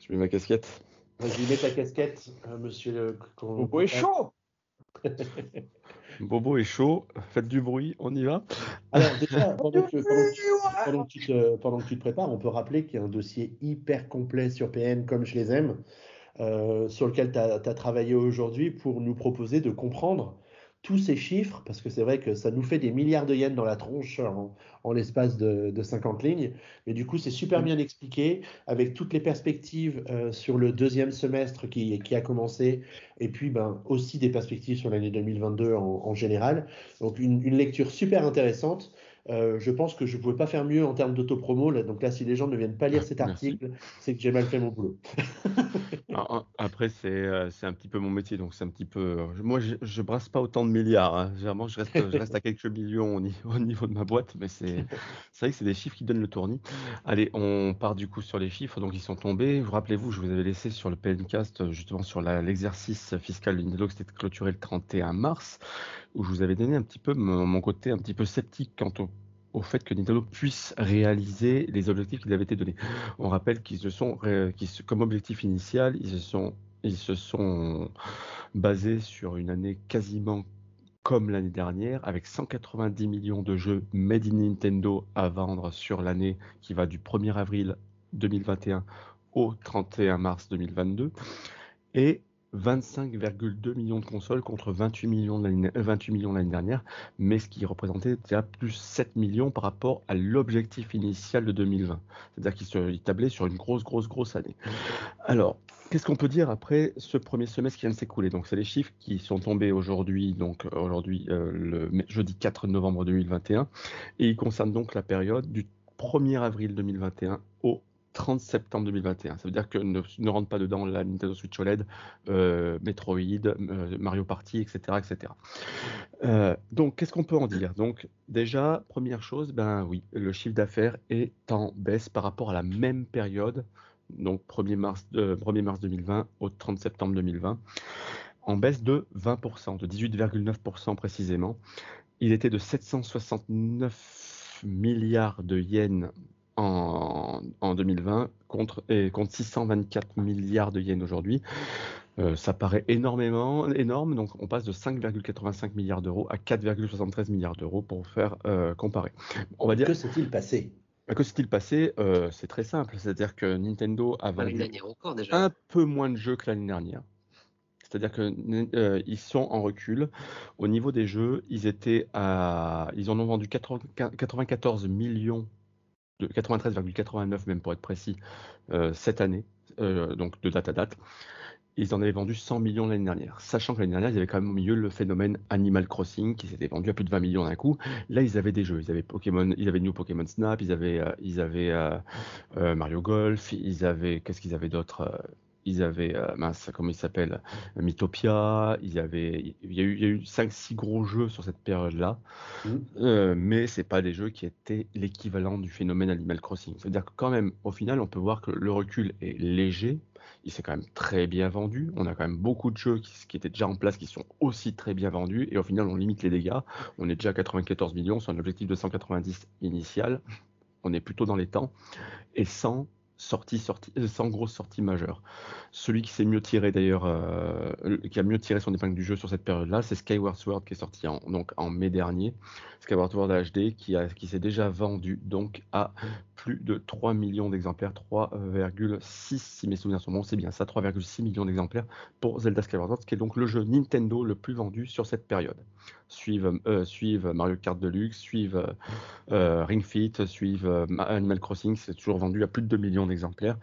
[SPEAKER 4] Je mets ma casquette.
[SPEAKER 1] Vas-y, mets ta casquette, euh, monsieur le.
[SPEAKER 5] Bobo est chaud
[SPEAKER 4] Bobo est chaud, faites du bruit, on y va.
[SPEAKER 1] Alors, déjà, pendant que, pendant, que, pendant, que tu te, pendant que tu te prépares, on peut rappeler qu'il y a un dossier hyper complet sur PN, comme je les aime, euh, sur lequel tu as, as, travaillé aujourd'hui pour nous proposer de comprendre tous ces chiffres, parce que c'est vrai que ça nous fait des milliards de yens dans la tronche en, en l'espace de, de, 50 lignes. Mais du coup, c'est super bien expliqué, avec toutes les perspectives euh, sur le deuxième semestre qui, qui, a commencé, et puis ben, aussi des perspectives sur l'année 2022 en, en, général. Donc une, une lecture super intéressante. Euh, je pense que je ne pouvais pas faire mieux en termes d'autopromo. Donc là, si les gens ne viennent pas lire cet article, c'est que j'ai mal fait mon boulot.
[SPEAKER 4] Après, c'est euh, un petit peu mon métier, donc c'est un petit peu. Moi, je, je brasse pas autant de milliards. Hein. Généralement, je reste, je reste à quelques millions au niveau, au niveau de ma boîte, mais c'est vrai que c'est des chiffres qui donnent le tournis. Allez, on part du coup sur les chiffres. Donc, ils sont tombés. Vous rappelez-vous, je vous avais laissé sur le PNcast, justement sur l'exercice fiscal de Nintendo qui s'était clôturé le 31 mars, où je vous avais donné un petit peu mon, côté un petit peu sceptique quant au fait que Nintendo puisse réaliser les objectifs qui lui avaient été donnés. On rappelle qu'ils se sont, comme objectif initial, ils se sont, ils se sont basés sur une année quasiment comme l'année dernière, avec 190 millions de jeux made in Nintendo à vendre sur l'année qui va du 1er avril 2021 au 31 mars 2022. Et 25,2 millions de consoles contre 28 millions l'année 28 millions l'année dernière, mais ce qui représentait déjà plus 7 millions par rapport à l'objectif initial de 2020. C'est-à-dire qu'il tablait sur une grosse, grosse, grosse année. Alors, qu'est-ce qu'on peut dire après ce premier semestre qui vient de s'écouler? Donc, c'est les chiffres qui sont tombés aujourd'hui, donc aujourd'hui euh, jeudi 4 novembre 2021, et ils concernent donc la période du 1er avril 2021 au 30 septembre 2021. Ça veut dire que ne, ne rentre pas dedans la Nintendo Switch OLED, euh, Metroid, euh, Mario Party, etc. etc. Euh, donc, qu'est-ce qu'on peut en dire? Donc, déjà, première chose, ben oui, le chiffre d'affaires est en baisse par rapport à la même période, donc 1er mars, 1er mars 2020 au 30 septembre 2020, en baisse de 20%, de 18,9% précisément. Il était de 769 milliards de yens en, en 2020 contre, et contre 624 milliards de yens aujourd'hui. Euh, ça paraît énormément énorme, donc on passe de 5,85 milliards d'euros à 4,73 milliards d'euros pour faire euh, comparer.
[SPEAKER 1] On va dire. Que s'est-il passé?
[SPEAKER 4] Que s'est-il passé? Euh, C'est très simple, c'est-à-dire que Nintendo a vendu
[SPEAKER 3] déjà.
[SPEAKER 4] un peu moins de jeux que l'année dernière. C'est-à-dire que euh, ils sont en recul. Au niveau des jeux, ils étaient à, ils en ont vendu 80, 94 millions de 93,89 même pour être précis, euh, cette année, euh, donc de date à date. Ils en avaient vendu 100 millions l'année dernière, sachant que l'année dernière, il y avait quand même au milieu le phénomène Animal Crossing qui s'était vendu à plus de 20 millions d'un coup. Là, ils avaient des jeux, ils avaient Pokémon, ils avaient New Pokémon Snap, ils avaient, euh, ils avaient Mario Golf, ils avaient, qu'est-ce qu'ils avaient d'autre ils avaient, euh, mince, comment il s'appelle, Mythopia, il y avait, il y a eu, il y a eu 5-6 gros jeux sur cette période-là,
[SPEAKER 1] Mm.
[SPEAKER 4] euh, mais c'est pas des jeux qui étaient l'équivalent du phénomène Animal Crossing. C'est-à-dire que quand même, au final, on peut voir que le recul est léger, il s'est quand même très bien vendu, on a quand même beaucoup de jeux qui, qui étaient déjà en place qui sont aussi très bien vendus, et au final, on limite les dégâts, on est déjà à 94 millions. Sur un objectif de 190 initial, on est plutôt dans les temps, et sans sortie, sortie, euh, sans grosse sortie majeure. Celui qui s'est mieux tiré d'ailleurs, euh, qui a mieux tiré son épingle du jeu sur cette période-là, c'est Skyward Sword qui est sorti en, donc en mai dernier. Skyward Sword HD qui, a, qui s'est déjà vendu donc à plus de 3 millions d'exemplaires, 3,6 si mes souvenirs sont bons, c'est bien ça, 3,6 millions d'exemplaires pour Zelda Skyward Sword, qui est donc le jeu Nintendo le plus vendu sur cette période. Suivent, euh, Mario Kart Deluxe, suivent Ring Fit, suivent Animal Crossing, c'est toujours vendu à plus de 2 millions d'exemplaires.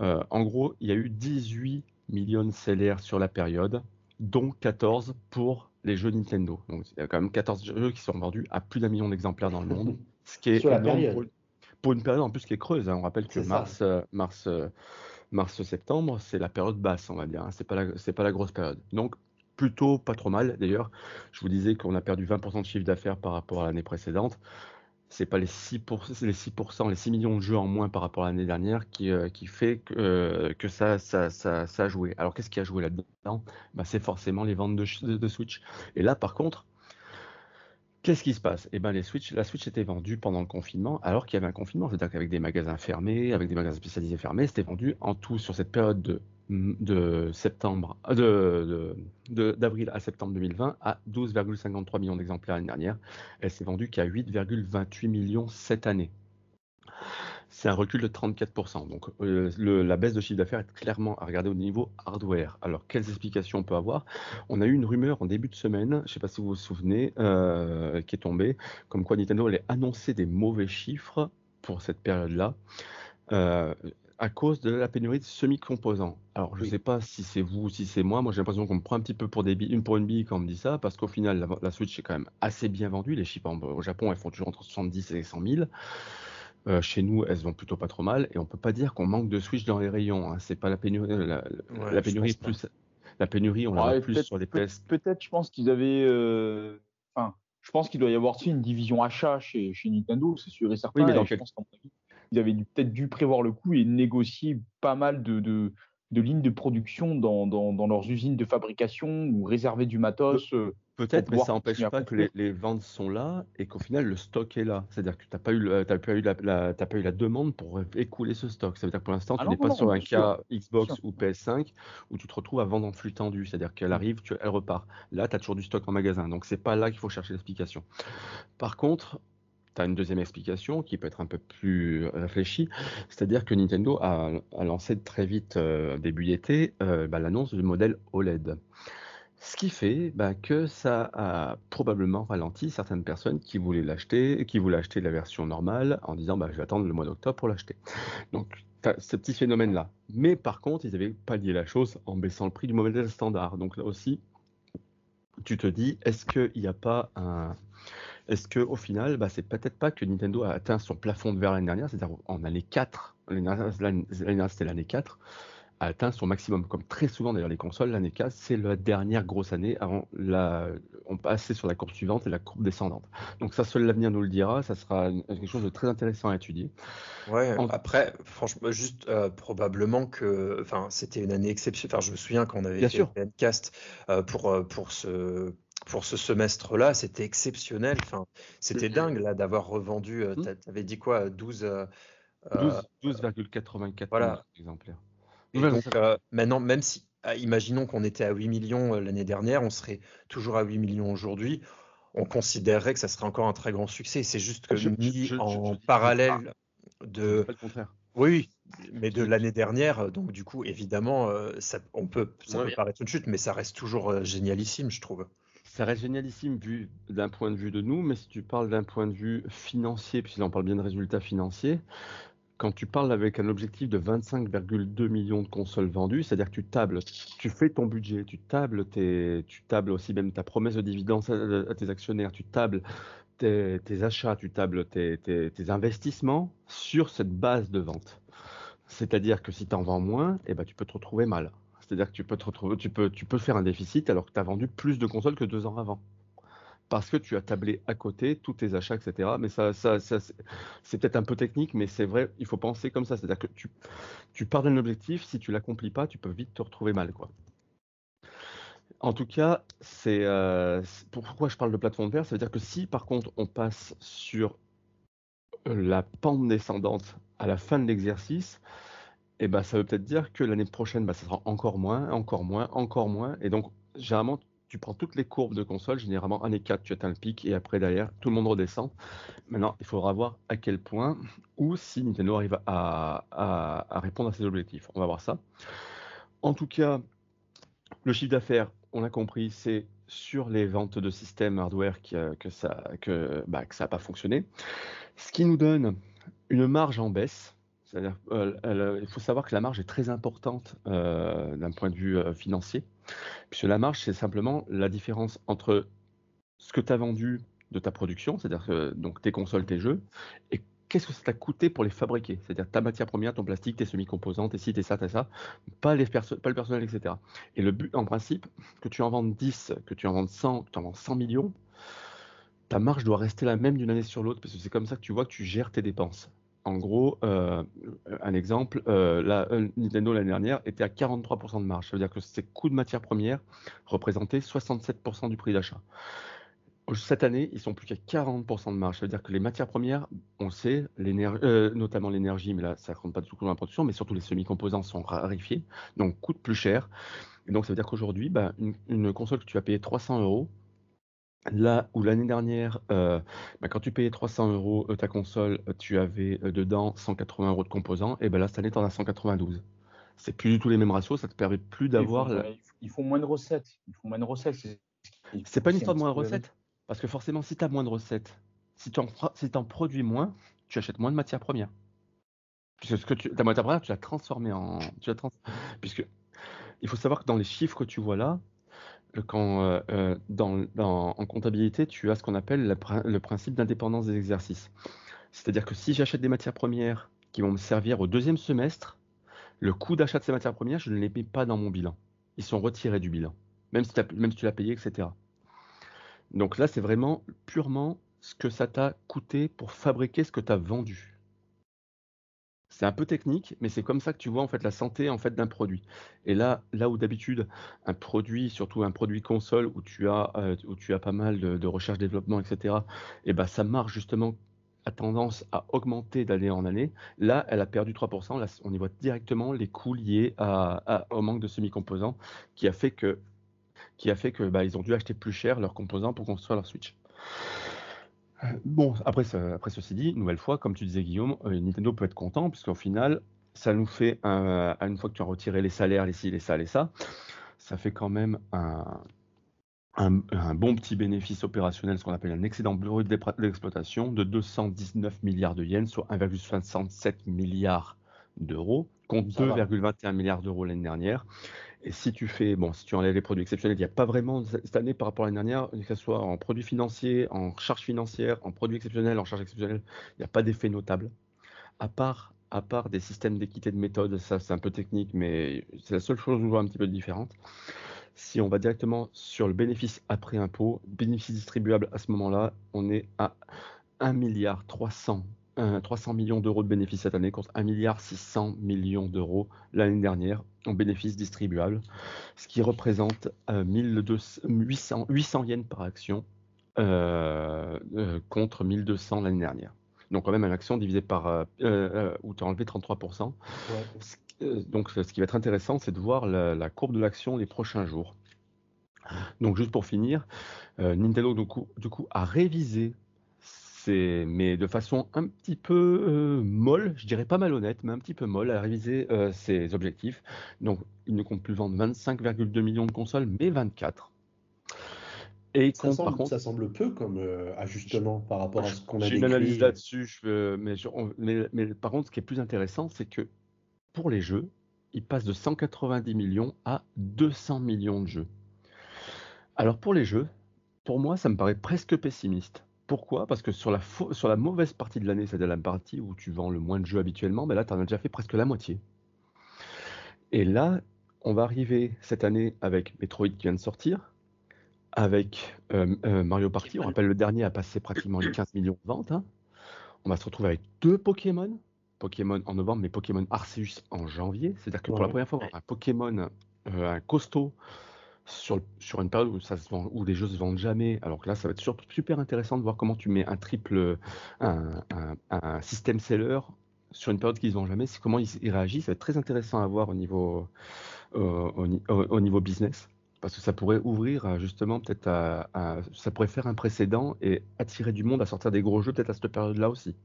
[SPEAKER 4] Euh, en gros, il y a eu 18 millions de sellers sur la période, dont 14 pour les jeux Nintendo. Donc il y a quand même 14 jeux qui sont vendus à plus d'un million d'exemplaires dans le monde, ce qui est
[SPEAKER 1] Sur la
[SPEAKER 4] énorme
[SPEAKER 1] période.
[SPEAKER 4] pour, pour une période en plus qui est creuse. hein. On rappelle que
[SPEAKER 1] C'est ça.
[SPEAKER 4] mars, euh, mars, euh, mars, septembre, c'est la période basse, on va dire. hein. C'est pas la, c'est pas la grosse période. Donc plutôt pas trop mal. D'ailleurs, je vous disais qu'on a perdu 20% de chiffre d'affaires par rapport à l'année précédente. C'est pas les 6%, les 6%, les 6 millions de jeux en moins par rapport à l'année dernière qui, euh, fait que, euh, ça, ça, ça, a joué. Alors qu'est-ce qui a joué là-dedans? Bah, C'est forcément les ventes de Switch. Et là, par contre, Qu'est-ce qui se passe? Eh ben, la Switch était vendue pendant le confinement, alors qu'il y avait un confinement, c'est-à-dire qu'avec des magasins fermés, avec des magasins spécialisés fermés, c'était vendu en tout sur cette période de, septembre, euh, d'avril à septembre 2020 à 12,53 millions d'exemplaires l'année dernière. Elle s'est vendue qu'à 8,28 millions cette année. C'est un recul de 34%. Donc euh, le- la baisse de chiffre d'affaires est clairement à regarder au niveau hardware. Alors quelles explications on peut avoir? On a eu une rumeur en début de semaine, je ne sais pas si vous vous souvenez, euh, qui est tombée, comme quoi Nintendo allait annoncer des mauvais chiffres pour cette période-là. euh, à cause de la pénurie de semi-composants. Alors, je ne
[SPEAKER 1] Oui.
[SPEAKER 4] sais pas si c'est vous ou si c'est moi. Moi, j'ai l'impression qu'on me prend un petit peu pour, des billes, une, pour une bille quand on me dit ça, parce qu'au final, la, la Switch est quand même assez bien vendue. Les chiffres en- au Japon, elles font toujours entre 70 et 100 000. Euh, chez nous, elles vont plutôt pas trop mal, et on peut pas dire qu'on manque de Switch dans les rayons. Hein. C'est pas la pénurie, la,
[SPEAKER 2] Ouais,
[SPEAKER 4] pénurie plus, la pénurie, on la
[SPEAKER 5] Ouais,
[SPEAKER 4] plus sur les PS.
[SPEAKER 5] Peut-être, je pense qu'ils avaient. euh, Enfin, je pense qu'il doit y avoir aussi une division achat chez, chez Nintendo, c'est sûr et certain.
[SPEAKER 4] Oui, mais dans
[SPEAKER 5] et je
[SPEAKER 4] quel-
[SPEAKER 5] pense qu'à mon avis, ils avaient dû- peut-être dû prévoir le coup et négocier pas mal de, de, de lignes de production dans, dans, dans leurs usines de fabrication ou réserver du matos. euh,
[SPEAKER 4] Peut-être, mais ça n'empêche pas que les, ventes sont là et qu'au final le stock est là. C'est-à-dire que tu n'as pas, eu t'as pas, eu la, la- t'as pas eu la demande pour écouler ce stock. Ça veut dire que pour l'instant,
[SPEAKER 5] Ah
[SPEAKER 4] tu
[SPEAKER 5] non,
[SPEAKER 4] n'es pas
[SPEAKER 5] non,
[SPEAKER 4] sur un cas Xbox
[SPEAKER 5] sûr.
[SPEAKER 4] ou PS5 où tu te retrouves à vendre en flux tendu. C'est-à-dire qu'elle arrive, tu, elle repart. Là, tu as toujours du stock en magasin. Donc, c'est pas là qu'il faut chercher l'explication. Par contre, tu as une deuxième explication qui peut être un peu plus réfléchie. C'est-à-dire que Nintendo a, a lancé très vite, euh, début d'été, euh, bah, l'annonce du modèle OLED. Ce qui fait bah, que ça a probablement ralenti certaines personnes qui voulaient l'acheter, qui voulaient acheter la version normale en disant bah, je vais attendre le mois d'octobre pour l'acheter. Donc ce petit phénomène-là. Mais par contre, ils avaient pallié la chose en baissant le prix du modèle standard. Donc là aussi, tu te dis est-ce qu'il n'y a pas un. Est-ce que au final, bah, c'est peut-être pas que Nintendo a atteint son plafond de verre l'année dernière, c'est-à-dire en année 4, l'année dernière l'année dernière, c'était l'année 4, a atteint son maximum. Comme très souvent d'ailleurs les consoles, l'année 4, c'est la dernière grosse année avant la, on passait sur la courbe suivante et la courbe descendante. Donc ça, seul l'avenir nous le dira, ça sera quelque chose de très intéressant à étudier.
[SPEAKER 2] Ouais,
[SPEAKER 4] En-
[SPEAKER 2] après, franchement, juste euh, probablement que, enfin, c'était une année exceptionnelle. Enfin, je me souviens qu'on avait
[SPEAKER 4] Bien
[SPEAKER 2] fait
[SPEAKER 4] sûr.
[SPEAKER 2] le PNcast euh, pour euh, pour ce pour ce semestre-là, c'était exceptionnel. Enfin, c'était dingue là d'avoir revendu. euh,
[SPEAKER 4] Hmm.
[SPEAKER 2] t'a- T'avais dit quoi, 12 euh,
[SPEAKER 4] 12 12,84
[SPEAKER 2] voilà.
[SPEAKER 4] millions d'exemplaires.
[SPEAKER 2] Et
[SPEAKER 4] Ouais,
[SPEAKER 2] donc euh, maintenant, même si, ah, imaginons qu'on était à 8 millions euh, l'année dernière, on serait toujours à 8 millions aujourd'hui. On considérerait que ça serait encore un très grand succès. C'est juste que
[SPEAKER 4] Je- je-
[SPEAKER 2] mis
[SPEAKER 4] je- je-
[SPEAKER 2] en parallèle de
[SPEAKER 4] pas le contraire.
[SPEAKER 2] Oui, mais de l'année dernière, euh, donc du coup, évidemment, ça, on peut, ça
[SPEAKER 4] Ouais.
[SPEAKER 2] peut paraître une chute, mais ça reste toujours génialissime, je trouve.
[SPEAKER 4] Ça reste génialissime vu d'un point de vue de nous, mais si tu parles d'un point de vue financier, puis là on parle bien de résultats financiers, quand tu parles avec un objectif de 25,2 millions de consoles vendues, c'est-à-dire que tu tables, tu fais ton budget, tu tables, tes, tu tables aussi même ta promesse de dividende à, tes actionnaires, tu tables tes, achats, tu tables tes investissements sur cette base de vente. C'est-à-dire que si tu en vends moins, eh ben, tu peux te retrouver mal. C'est-à-dire que tu peux te retrouver, tu peux, tu peux faire un déficit alors que tu as vendu plus de consoles que deux ans avant. Parce que tu as tablé à côté tous tes achats, etc. Mais ça, c'est peut-être un peu technique, mais c'est vrai, il faut penser comme ça. C'est-à-dire que tu, tu pars d'un objectif, si tu l'accomplis pas, tu peux vite te retrouver mal, quoi. En tout cas, c'est euh, pourquoi je parle de plateforme verte? Ça veut dire que si par contre on passe sur la pente descendante à la fin de l'exercice, eh ben, ça veut peut-être dire que l'année prochaine, bah, ça sera encore moins, encore moins, encore moins. Et donc, généralement, tu prends toutes les courbes de console, généralement, année 4, tu atteins le pic et après, derrière, tout le monde redescend. Maintenant, il faudra voir à quel point ou si Nintendo arrive à, répondre à ses objectifs. On va voir ça. En tout cas, le chiffre d'affaires, on a compris, c'est sur les ventes de systèmes hardware que, ça que, bah, n'a pas fonctionné. Ce qui nous donne une marge en baisse. Euh, il faut savoir que la marge est très importante euh, d'un point de vue euh, financier, puisque la marge, c'est simplement la différence entre ce que tu as vendu de ta production, c'est-à-dire donc tes consoles, tes jeux, et qu'est-ce que ça t'a coûté pour les fabriquer? C'est-à-dire ta matière première, ton plastique, tes semi-composants, tes ci, tes ça, tes ça, pas, les pas le personnel, etc. Et le but, en principe, que tu en vendes 10, que tu en vendes 100, que tu en vendes 100 millions, ta marge doit rester la même d'une année sur l'autre, parce que c'est comme ça que tu vois que tu gères tes dépenses. En gros, euh, un exemple, euh, la, euh, Nintendo l'année dernière était à 43% de marge. Ça veut dire que ses coûts de matière première représentaient 67% du prix d'achat. Cette année, ils sont plus qu'à 40% de marge. Ça veut dire que les matières premières, on sait, notamment l'énergie, mais là, ça ne compte pas du tout dans la production, mais surtout les semi-composants sont raréfiés, donc coûtent plus cher. Et donc, ça veut dire qu'aujourd'hui, bah, une, console que tu vas payer 300 euros, Là où l'année dernière, euh, bah, quand tu payais 300 euros euh, ta console, tu avais dedans 180 euros de composants, et ben là cette année tu en as 192. C'est plus du tout les mêmes ratios, ça te permet plus d'avoir.
[SPEAKER 5] Ils, font moins de recettes. Ils font moins de recettes.
[SPEAKER 4] C'est pas une histoire de moins de recettes. Parce que forcément, si tu as moins de recettes, si tu en, si en produis moins, tu achètes moins de matières premières. Puisque ce que tu, ta matière première, tu l'as transformée en. Tu trans, puisque il faut savoir que dans les chiffres que tu vois là, euh, quand, euh, euh, en comptabilité, tu as ce qu'on appelle le, principe d'indépendance des exercices. C'est-à-dire que si j'achète des matières premières qui vont me servir au deuxième semestre, le coût d'achat de ces matières premières, je ne les mets pas dans mon bilan. Ils sont retirés du bilan, même si, même si tu l'as payé, etc. Donc là, c'est vraiment purement ce que ça t'a coûté pour fabriquer ce que tu as vendu. C'est un peu technique, mais c'est comme ça que tu vois en fait la santé en fait d'un produit. Et là, là où d'habitude un produit, surtout un produit console où tu as euh, tu as pas mal de, recherche développement, etc. Et eh ben ça marche justement a tendance à augmenter d'année en année. Là, elle a perdu 3%. Là, on y voit directement les coûts liés au manque de semi-composants qui a fait que qui a bah, ils ont dû acheter plus cher leurs composants pour construire leur Switch. Bon, après, après ceci dit, nouvelle fois, comme tu disais Guillaume, euh, Nintendo peut être content puisqu'au final, ça nous fait, un, une fois que tu as retiré les salaires, les ci, les ça, les ça, ça fait quand même un, un, bon petit bénéfice opérationnel, ce qu'on appelle un excédent brut d'exploitation de 219 milliards de yens, soit 1,67 milliards d'euros, contre 2,21 milliards d'euros l'année dernière. Et si tu fais, bon, si tu enlèves les produits exceptionnels, il n'y a pas vraiment cette année par rapport à l'année dernière, que ce soit en produits financiers, en charges financières, en produits exceptionnels, en charges exceptionnelles, il n'y a pas d'effet notable. À part, à part des systèmes d'équité de méthode, ça c'est un peu technique, mais c'est la seule chose où on voit un petit peu différente. Si on va directement sur le bénéfice après impôt, bénéfice distribuable à ce moment-là, on est à 1 milliard 300 300 millions d'euros de bénéfices cette année contre 1 milliard 600 millions d'euros l'année dernière en bénéfices distribuables, ce qui représente 800, euh, 800 yens par action euh, euh, contre 1200 l'année dernière. Donc quand même une action divisée par où tu as enlevé 33%. donc ce qui va être intéressant, c'est de voir la, la courbe de l'action les prochains jours. Donc juste pour finir, Nintendo du coup, du coup a révisé mais de façon un petit peu euh, molle, je dirais pas malhonnête, mais un petit peu molle, à réviser euh, ses objectifs. Donc, il ne compte plus vendre 25,2 millions de consoles, mais 24.
[SPEAKER 1] Et ça, semble, par contre, ça semble peu comme euh, ajustement par rapport à ce qu'on a
[SPEAKER 4] J'ai une analyse là-dessus, mais, mais, mais, par contre, ce qui est plus intéressant, c'est que pour les jeux, il passe de 190 millions à 200 millions de jeux. Alors pour les jeux, pour moi, ça me paraît presque pessimiste Pourquoi? Parce que sur la, sur la mauvaise partie de l'année, c'est-à-dire la partie où tu vends le moins de jeux habituellement, ben là, tu en as déjà fait presque la moitié. Et là, on va arriver cette année avec Metroid qui vient de sortir, avec euh, euh, Mario Party. On rappelle, le dernier a passé pratiquement les 15 millions de ventes. Hein. On va se retrouver avec deux Pokémon. Pokémon en novembre, mais Pokémon Arceus en janvier. C'est-à-dire que pour la première fois, un Pokémon euh, un costaud sur, sur une période où, ça se vend, les jeux se vendent jamais. Alors que là, ça va être super intéressant de voir comment tu mets un triple, un, un, système seller sur une période qui se vend jamais. C'est comment il, réagit. Ça va être très intéressant à voir au niveau, au, au, niveau business parce que ça pourrait ouvrir justement peut-être à, ça pourrait faire un précédent et attirer du monde à sortir des gros jeux peut-être à cette période-là aussi.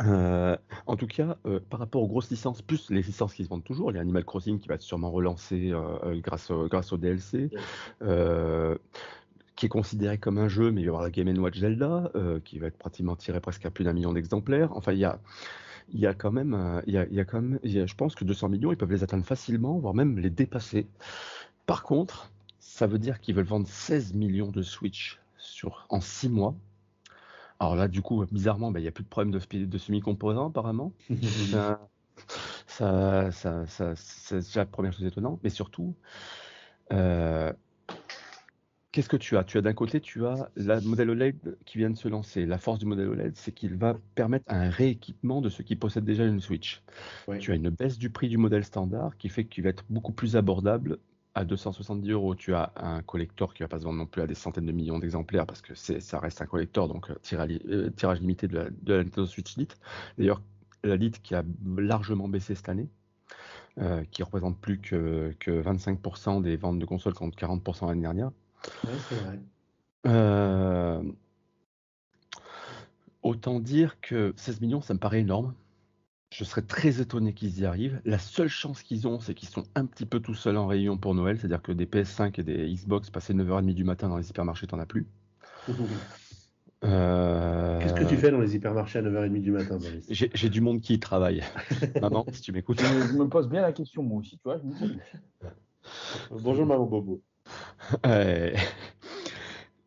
[SPEAKER 4] Euh, en tout cas, euh, par rapport aux grosses licences, plus les licences qui se vendent toujours, il y a Animal Crossing qui va être sûrement relancé euh, grâce, au, grâce au DLC, qui est considéré comme un jeu, mais il va y avoir la Game Watch Zelda, qui va être pratiquement tiré presque à plus d'un million d'exemplaires. Enfin, il y a, il y a quand même, il y a, il y a quand même, je pense que 200 millions, ils peuvent les atteindre facilement, voire même les dépasser. Par contre, ça veut dire qu'ils veulent vendre 16 millions de Switch sur, en 6 mois. Alors là, du coup, bizarrement, bah, il n'y a plus de problème de, de semi-composants apparemment. ça, ça, ça, c'est déjà la première chose étonnante. Mais surtout, euh, qu'est-ce que tu as? Tu as d'un côté, tu as la modèle OLED qui vient de se lancer. La force du modèle OLED, c'est qu'il va permettre un rééquipement de ceux qui possèdent déjà une Switch. Tu as une baisse du prix du modèle standard qui fait qu'il va être beaucoup plus abordable à 270 euros, tu as un collector qui va pas se vendre non plus à des centaines de millions d'exemplaires parce que ça reste un collector, donc euh, euh, tirage, limité de la, de la, Nintendo Switch Lite. D'ailleurs, la Lite qui a largement baissé cette année, euh, qui représente plus que, que 25% des ventes de consoles contre 40% l'année dernière.
[SPEAKER 1] Ouais, c'est vrai.
[SPEAKER 4] Euh, autant dire que 16 millions, ça me paraît énorme. Je serais très étonné qu'ils y arrivent. La seule chance qu'ils ont, c'est qu'ils sont un petit peu tout seuls en réunion pour Noël. C'est-à-dire que des PS5 et des Xbox passer 9h30 du matin dans les hypermarchés, t'en as plus.
[SPEAKER 1] Euh, Qu'est-ce que tu fais dans les hypermarchés à 9h30 du matin,
[SPEAKER 4] J'ai du monde qui y travaille. maman, si tu m'écoutes.
[SPEAKER 5] Je, me pose bien la question, moi aussi, tu vois.
[SPEAKER 1] Bonjour, maman Bobo.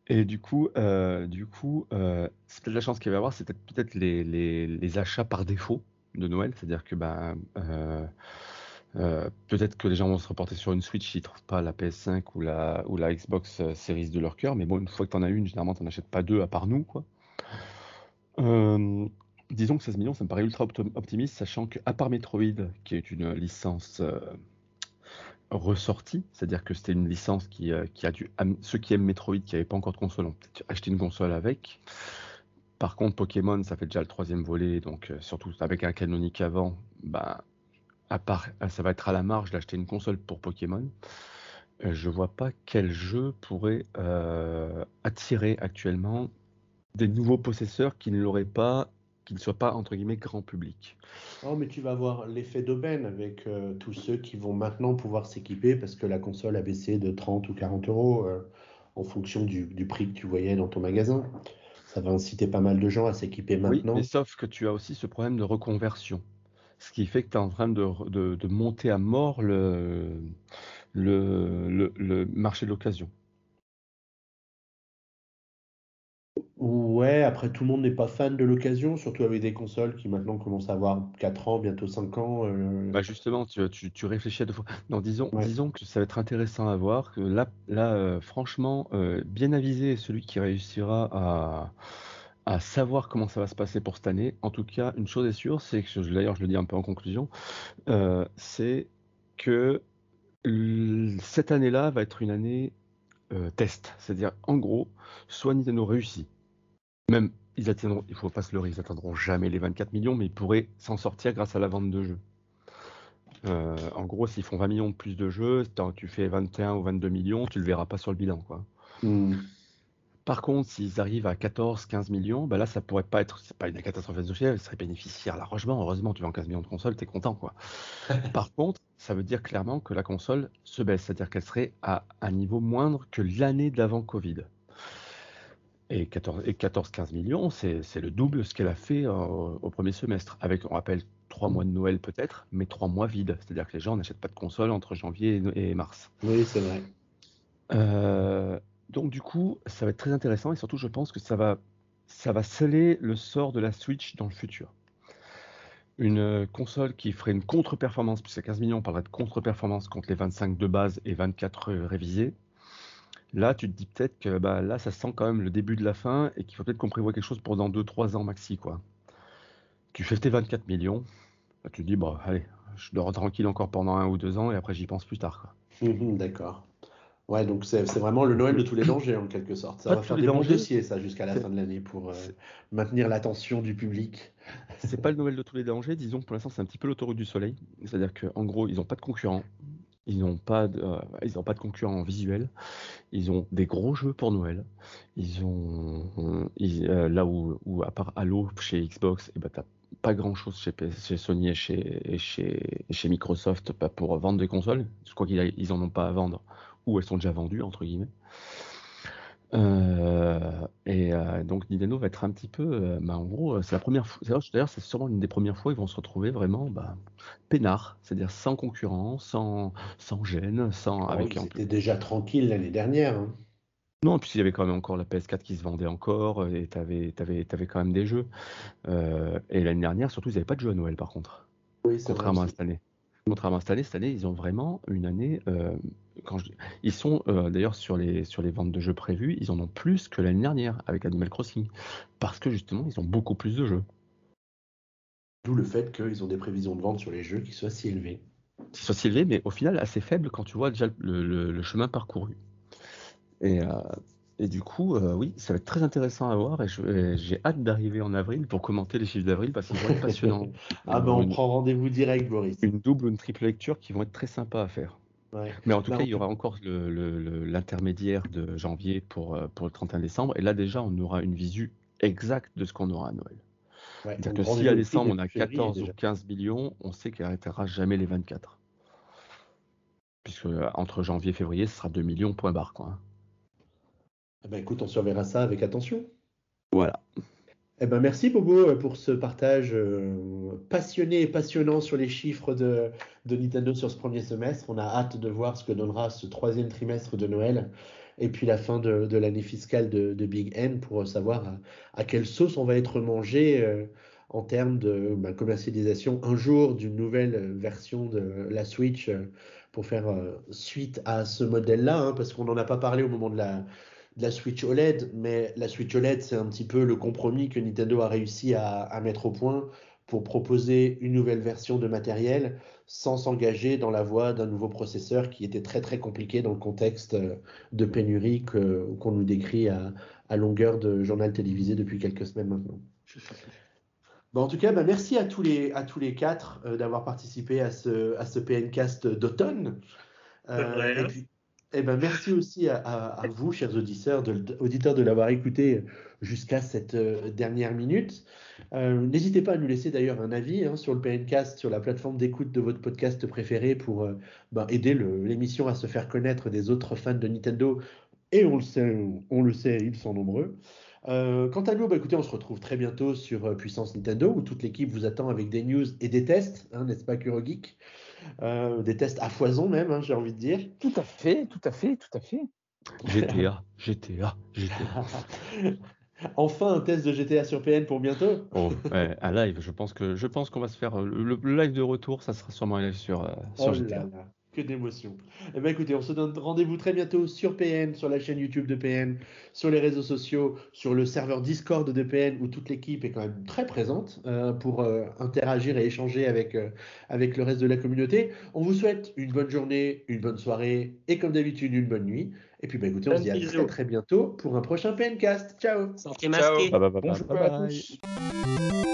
[SPEAKER 4] et du coup, euh, du coup euh, c'est peut-être la chance qu'il va y avoir, c'est peut-être les, les, les achats par défaut de Noël, c'est-à-dire que bah, euh, euh, peut-être que les gens vont se reporter sur une Switch s'ils trouvent pas la PS5 ou la, ou la Xbox euh, Series de leur cœur, mais bon, une fois que tu en as une, généralement tu n'en achètes pas deux à part nous, quoi. disons que 16 millions, ça me paraît ultra optimiste, sachant qu'à part Metroid, qui est une licence ressortie, c'est-à-dire que c'était une licence qui, qui a dû. Ceux qui aiment Metroid, qui n'avaient pas encore de console, ont peut-être acheté une console avec. Par contre, Pokémon, ça fait déjà le troisième volet, donc euh, surtout avec un canonique avant, bah, à part, euh, ça va être à la marge d'acheter une console pour Pokémon. Euh, je vois pas quel jeu pourrait attirer actuellement des nouveaux possesseurs qui ne l'auraient pas, qui ne soient pas entre guillemets grand public.
[SPEAKER 1] Oh, mais tu vas voir l'effet d'aubaine avec tous ceux qui vont maintenant pouvoir s'équiper parce que la console a baissé de 30 ou 40 euros en fonction du, prix que tu voyais dans ton magasin ça va inciter pas mal de gens à s'équiper maintenant.
[SPEAKER 4] Oui, mais sauf que tu as aussi ce problème de reconversion. Ce qui fait que tu es en train de, de, monter à mort le, le, le marché de l'occasion.
[SPEAKER 1] Ouais, après tout le monde n'est pas fan de l'occasion, surtout avec des consoles qui maintenant commencent à avoir 4 ans, bientôt 5 ans. Euh.
[SPEAKER 4] Bah justement, tu, tu, tu, réfléchis à deux fois. Non, disons, disons que ça va être intéressant à voir, que là, là euh, franchement, euh, bien avisé est celui qui réussira à, à savoir comment ça va se passer pour cette année. En tout cas, une chose est sûre, c'est que, d'ailleurs je le dis un peu en conclusion, c'est que cette année-là va être une année test. C'est-à-dire, en gros, soit Nintendo réussit même, ils atteindront, il faut pas se leurrer, ils atteindront jamais les 24 millions, mais ils pourraient s'en sortir grâce à la vente de jeux. Euh, en gros, s'ils font 20 millions de plus de jeux, tu fais 21 ou 22 millions, tu le verras pas sur le bilan, quoi. Hmm. Par contre, s'ils arrivent à 14, 15 millions, bah là, ça pourrait pas être, c'est pas une catastrophe sociale, ça serait bénéficiaire largement. Heureusement, tu vends 15 millions de consoles, t'es content, quoi. Par contre, ça veut dire clairement que la console se baisse, c'est-à-dire qu'elle serait à un niveau moindre que l'année d'avant Covid. Et 14-15 millions, c'est le double ce qu'elle a fait au premier semestre, avec, on rappelle, trois mois de Noël peut-être, mais trois mois vides. C'est-à-dire que les gens n'achètent pas de console entre janvier et, mars.
[SPEAKER 1] Oui, c'est vrai.
[SPEAKER 4] Euh, donc du coup, ça va être très intéressant et surtout, je pense que ça va, ça va sceller le sort de la Switch dans le futur. Une euh, console qui ferait une contre-performance, puisque 15 millions, on parlerait de contre-performance contre les 25 de base et 24 révisés. Là, tu te dis peut-être que bah, là, ça sent quand même le début de la fin et qu'il faut peut-être qu'on prévoit quelque chose pour dans 2-3 ans maxi. quoi. Tu fais tes 24 millions, bah, tu te dis, bon, allez, je dors tranquille encore pendant un ou deux ans et après j'y pense plus tard.
[SPEAKER 1] Mhm, d'accord. Ouais, donc c'est vraiment le Noël de tous les dangers en quelque sorte. Ça va faire des bons dossiers ça jusqu'à la fin de l'année pour euh, maintenir l'attention du public.
[SPEAKER 4] C'est pas le Noël de tous les dangers, disons pour l'instant c'est un petit peu l'autoroute du soleil. C'est-à-dire qu'en gros ils n'ont pas de concurrents, ils n'ont pas de, euh, ils pas de visuels. Ils ont des gros jeux pour Noël. Ils ont euh, là où, à part Halo chez Xbox, et eh ben t'as pas grand chose chez, Sony et chez, Microsoft pour vendre des consoles. Je crois qu'ils ils en ont pas à vendre ou elles sont déjà vendues entre guillemets. Euh, et euh, donc Nintendo va être un petit peu, euh, bah, en gros, c'est la première fois. D'ailleurs, c'est sûrement une des premières fois où ils vont se retrouver vraiment bah, peinards, c'est-à-dire sans concurrence, sans, sans gêne, sans.
[SPEAKER 1] Ah avec c'était déjà tranquille l'année dernière. Hein.
[SPEAKER 4] Non, puis il y avait quand même encore la PS4 qui se vendait encore, et tu avais, avais, quand même des jeux. et l'année dernière, surtout, ils n'avaient pas de jeux à Noël par contre.
[SPEAKER 1] Oui,
[SPEAKER 4] contrairement à cette année. Contrairement à cette année, cette année, ils ont vraiment une année. Euh, quand je, ils sont euh, d'ailleurs sur les sur les ventes de jeux prévues, ils en ont plus que l'année dernière avec Animal Crossing, parce que justement, ils ont beaucoup plus de jeux.
[SPEAKER 1] D'où le fait qu'ils ont des prévisions de vente sur les jeux qui soient si élevées.
[SPEAKER 4] Qui soient si élevées, mais au final assez faibles quand tu vois déjà le, le, chemin parcouru. Et, euh, et du coup, euh, oui, ça va être très intéressant à voir et j'ai hâte d'arriver en avril pour commenter les chiffres d'avril parce qu'ils vont être passionnants.
[SPEAKER 1] ah ben on prend rendez-vous direct, Boris.
[SPEAKER 4] Une double ou une triple lecture qui vont être très sympas à faire. Mais en tout bah, cas, il y aura encore l'intermédiaire de janvier pour, euh, pour le 31 décembre. Et là, déjà, on aura une visu exacte de ce qu'on aura à Noël. C'est-à-dire que si à décembre, on a 14 ou 15 millions, on sait qu'il n'arrêtera jamais les 24. Puisque euh, entre janvier et février, ce sera 2 millions, point barre. Quoi.
[SPEAKER 1] Eh ben, écoute, on surveillera ça avec attention.
[SPEAKER 4] Voilà.
[SPEAKER 1] Eh ben, merci Bobo euh, pour ce partage euh, passionné et passionnant sur les chiffres de, Nintendo sur ce premier semestre. On a hâte de voir ce que donnera ce troisième trimestre de Noël et puis la fin de, l'année fiscale de, Big N pour savoir à, quelle sauce on va être mangé euh, en termes de bah, commercialisation un jour d'une nouvelle version de la Switch pour faire suite à ce modèle-là, hein, parce qu'on n'en a pas parlé au moment de la de la Switch OLED, mais la Switch OLED, c'est un petit peu le compromis que Nintendo a réussi à, mettre au point pour proposer une nouvelle version de matériel sans s'engager dans la voie d'un nouveau processeur qui était très très compliqué dans le contexte de pénurie qu'on nous décrit à, longueur de journal télévisé depuis quelques semaines maintenant. Bon, en tout cas, bah, merci à tous les, à tous les quatre euh, d'avoir participé à ce, à ce PNcast d'automne.
[SPEAKER 3] Euh,
[SPEAKER 1] eh ben, merci aussi à, vous, chers auditeurs, de, auditeurs, de l'avoir écouté jusqu'à cette euh, dernière minute. Euh, n'hésitez pas à nous laisser d'ailleurs un avis hein, sur le PNcast, sur la plateforme d'écoute de votre podcast préféré pour euh, ben, aider l'émission à se faire connaître des autres fans de Nintendo. Et on le sait, on le sait, ils sont nombreux. quant à nous, bah, écoutez, on se retrouve très bientôt sur Puissance Nintendo où toute l'équipe vous attend avec des news et des tests, hein, n'est-ce pas, Kurogeek euh, des tests à foison même, hein, j'ai envie de dire.
[SPEAKER 5] Tout à fait, tout à fait, tout à fait.
[SPEAKER 4] GTA, GTA, GTA.
[SPEAKER 1] enfin un test de GTA sur PN pour bientôt.
[SPEAKER 4] Oh, un live, je pense que je pense qu'on va se faire euh, le, live de retour, ça sera sûrement un live sur, euh, sur oh GTA
[SPEAKER 1] que d'émotion. Eh ben écoutez, on se donne rendez-vous très bientôt sur PN, sur la chaîne YouTube de PN, sur les réseaux sociaux, sur le serveur Discord de PN où toute l'équipe est quand même très présente euh, pour euh, interagir et échanger avec euh, avec le reste de la communauté. On vous souhaite une bonne journée, une bonne soirée et comme d'habitude une bonne nuit. Et puis bah écoutez, on se dit à très très bientôt pour un prochain PNcast. Ciao.
[SPEAKER 3] Ciao.
[SPEAKER 4] Bye bye bye bye.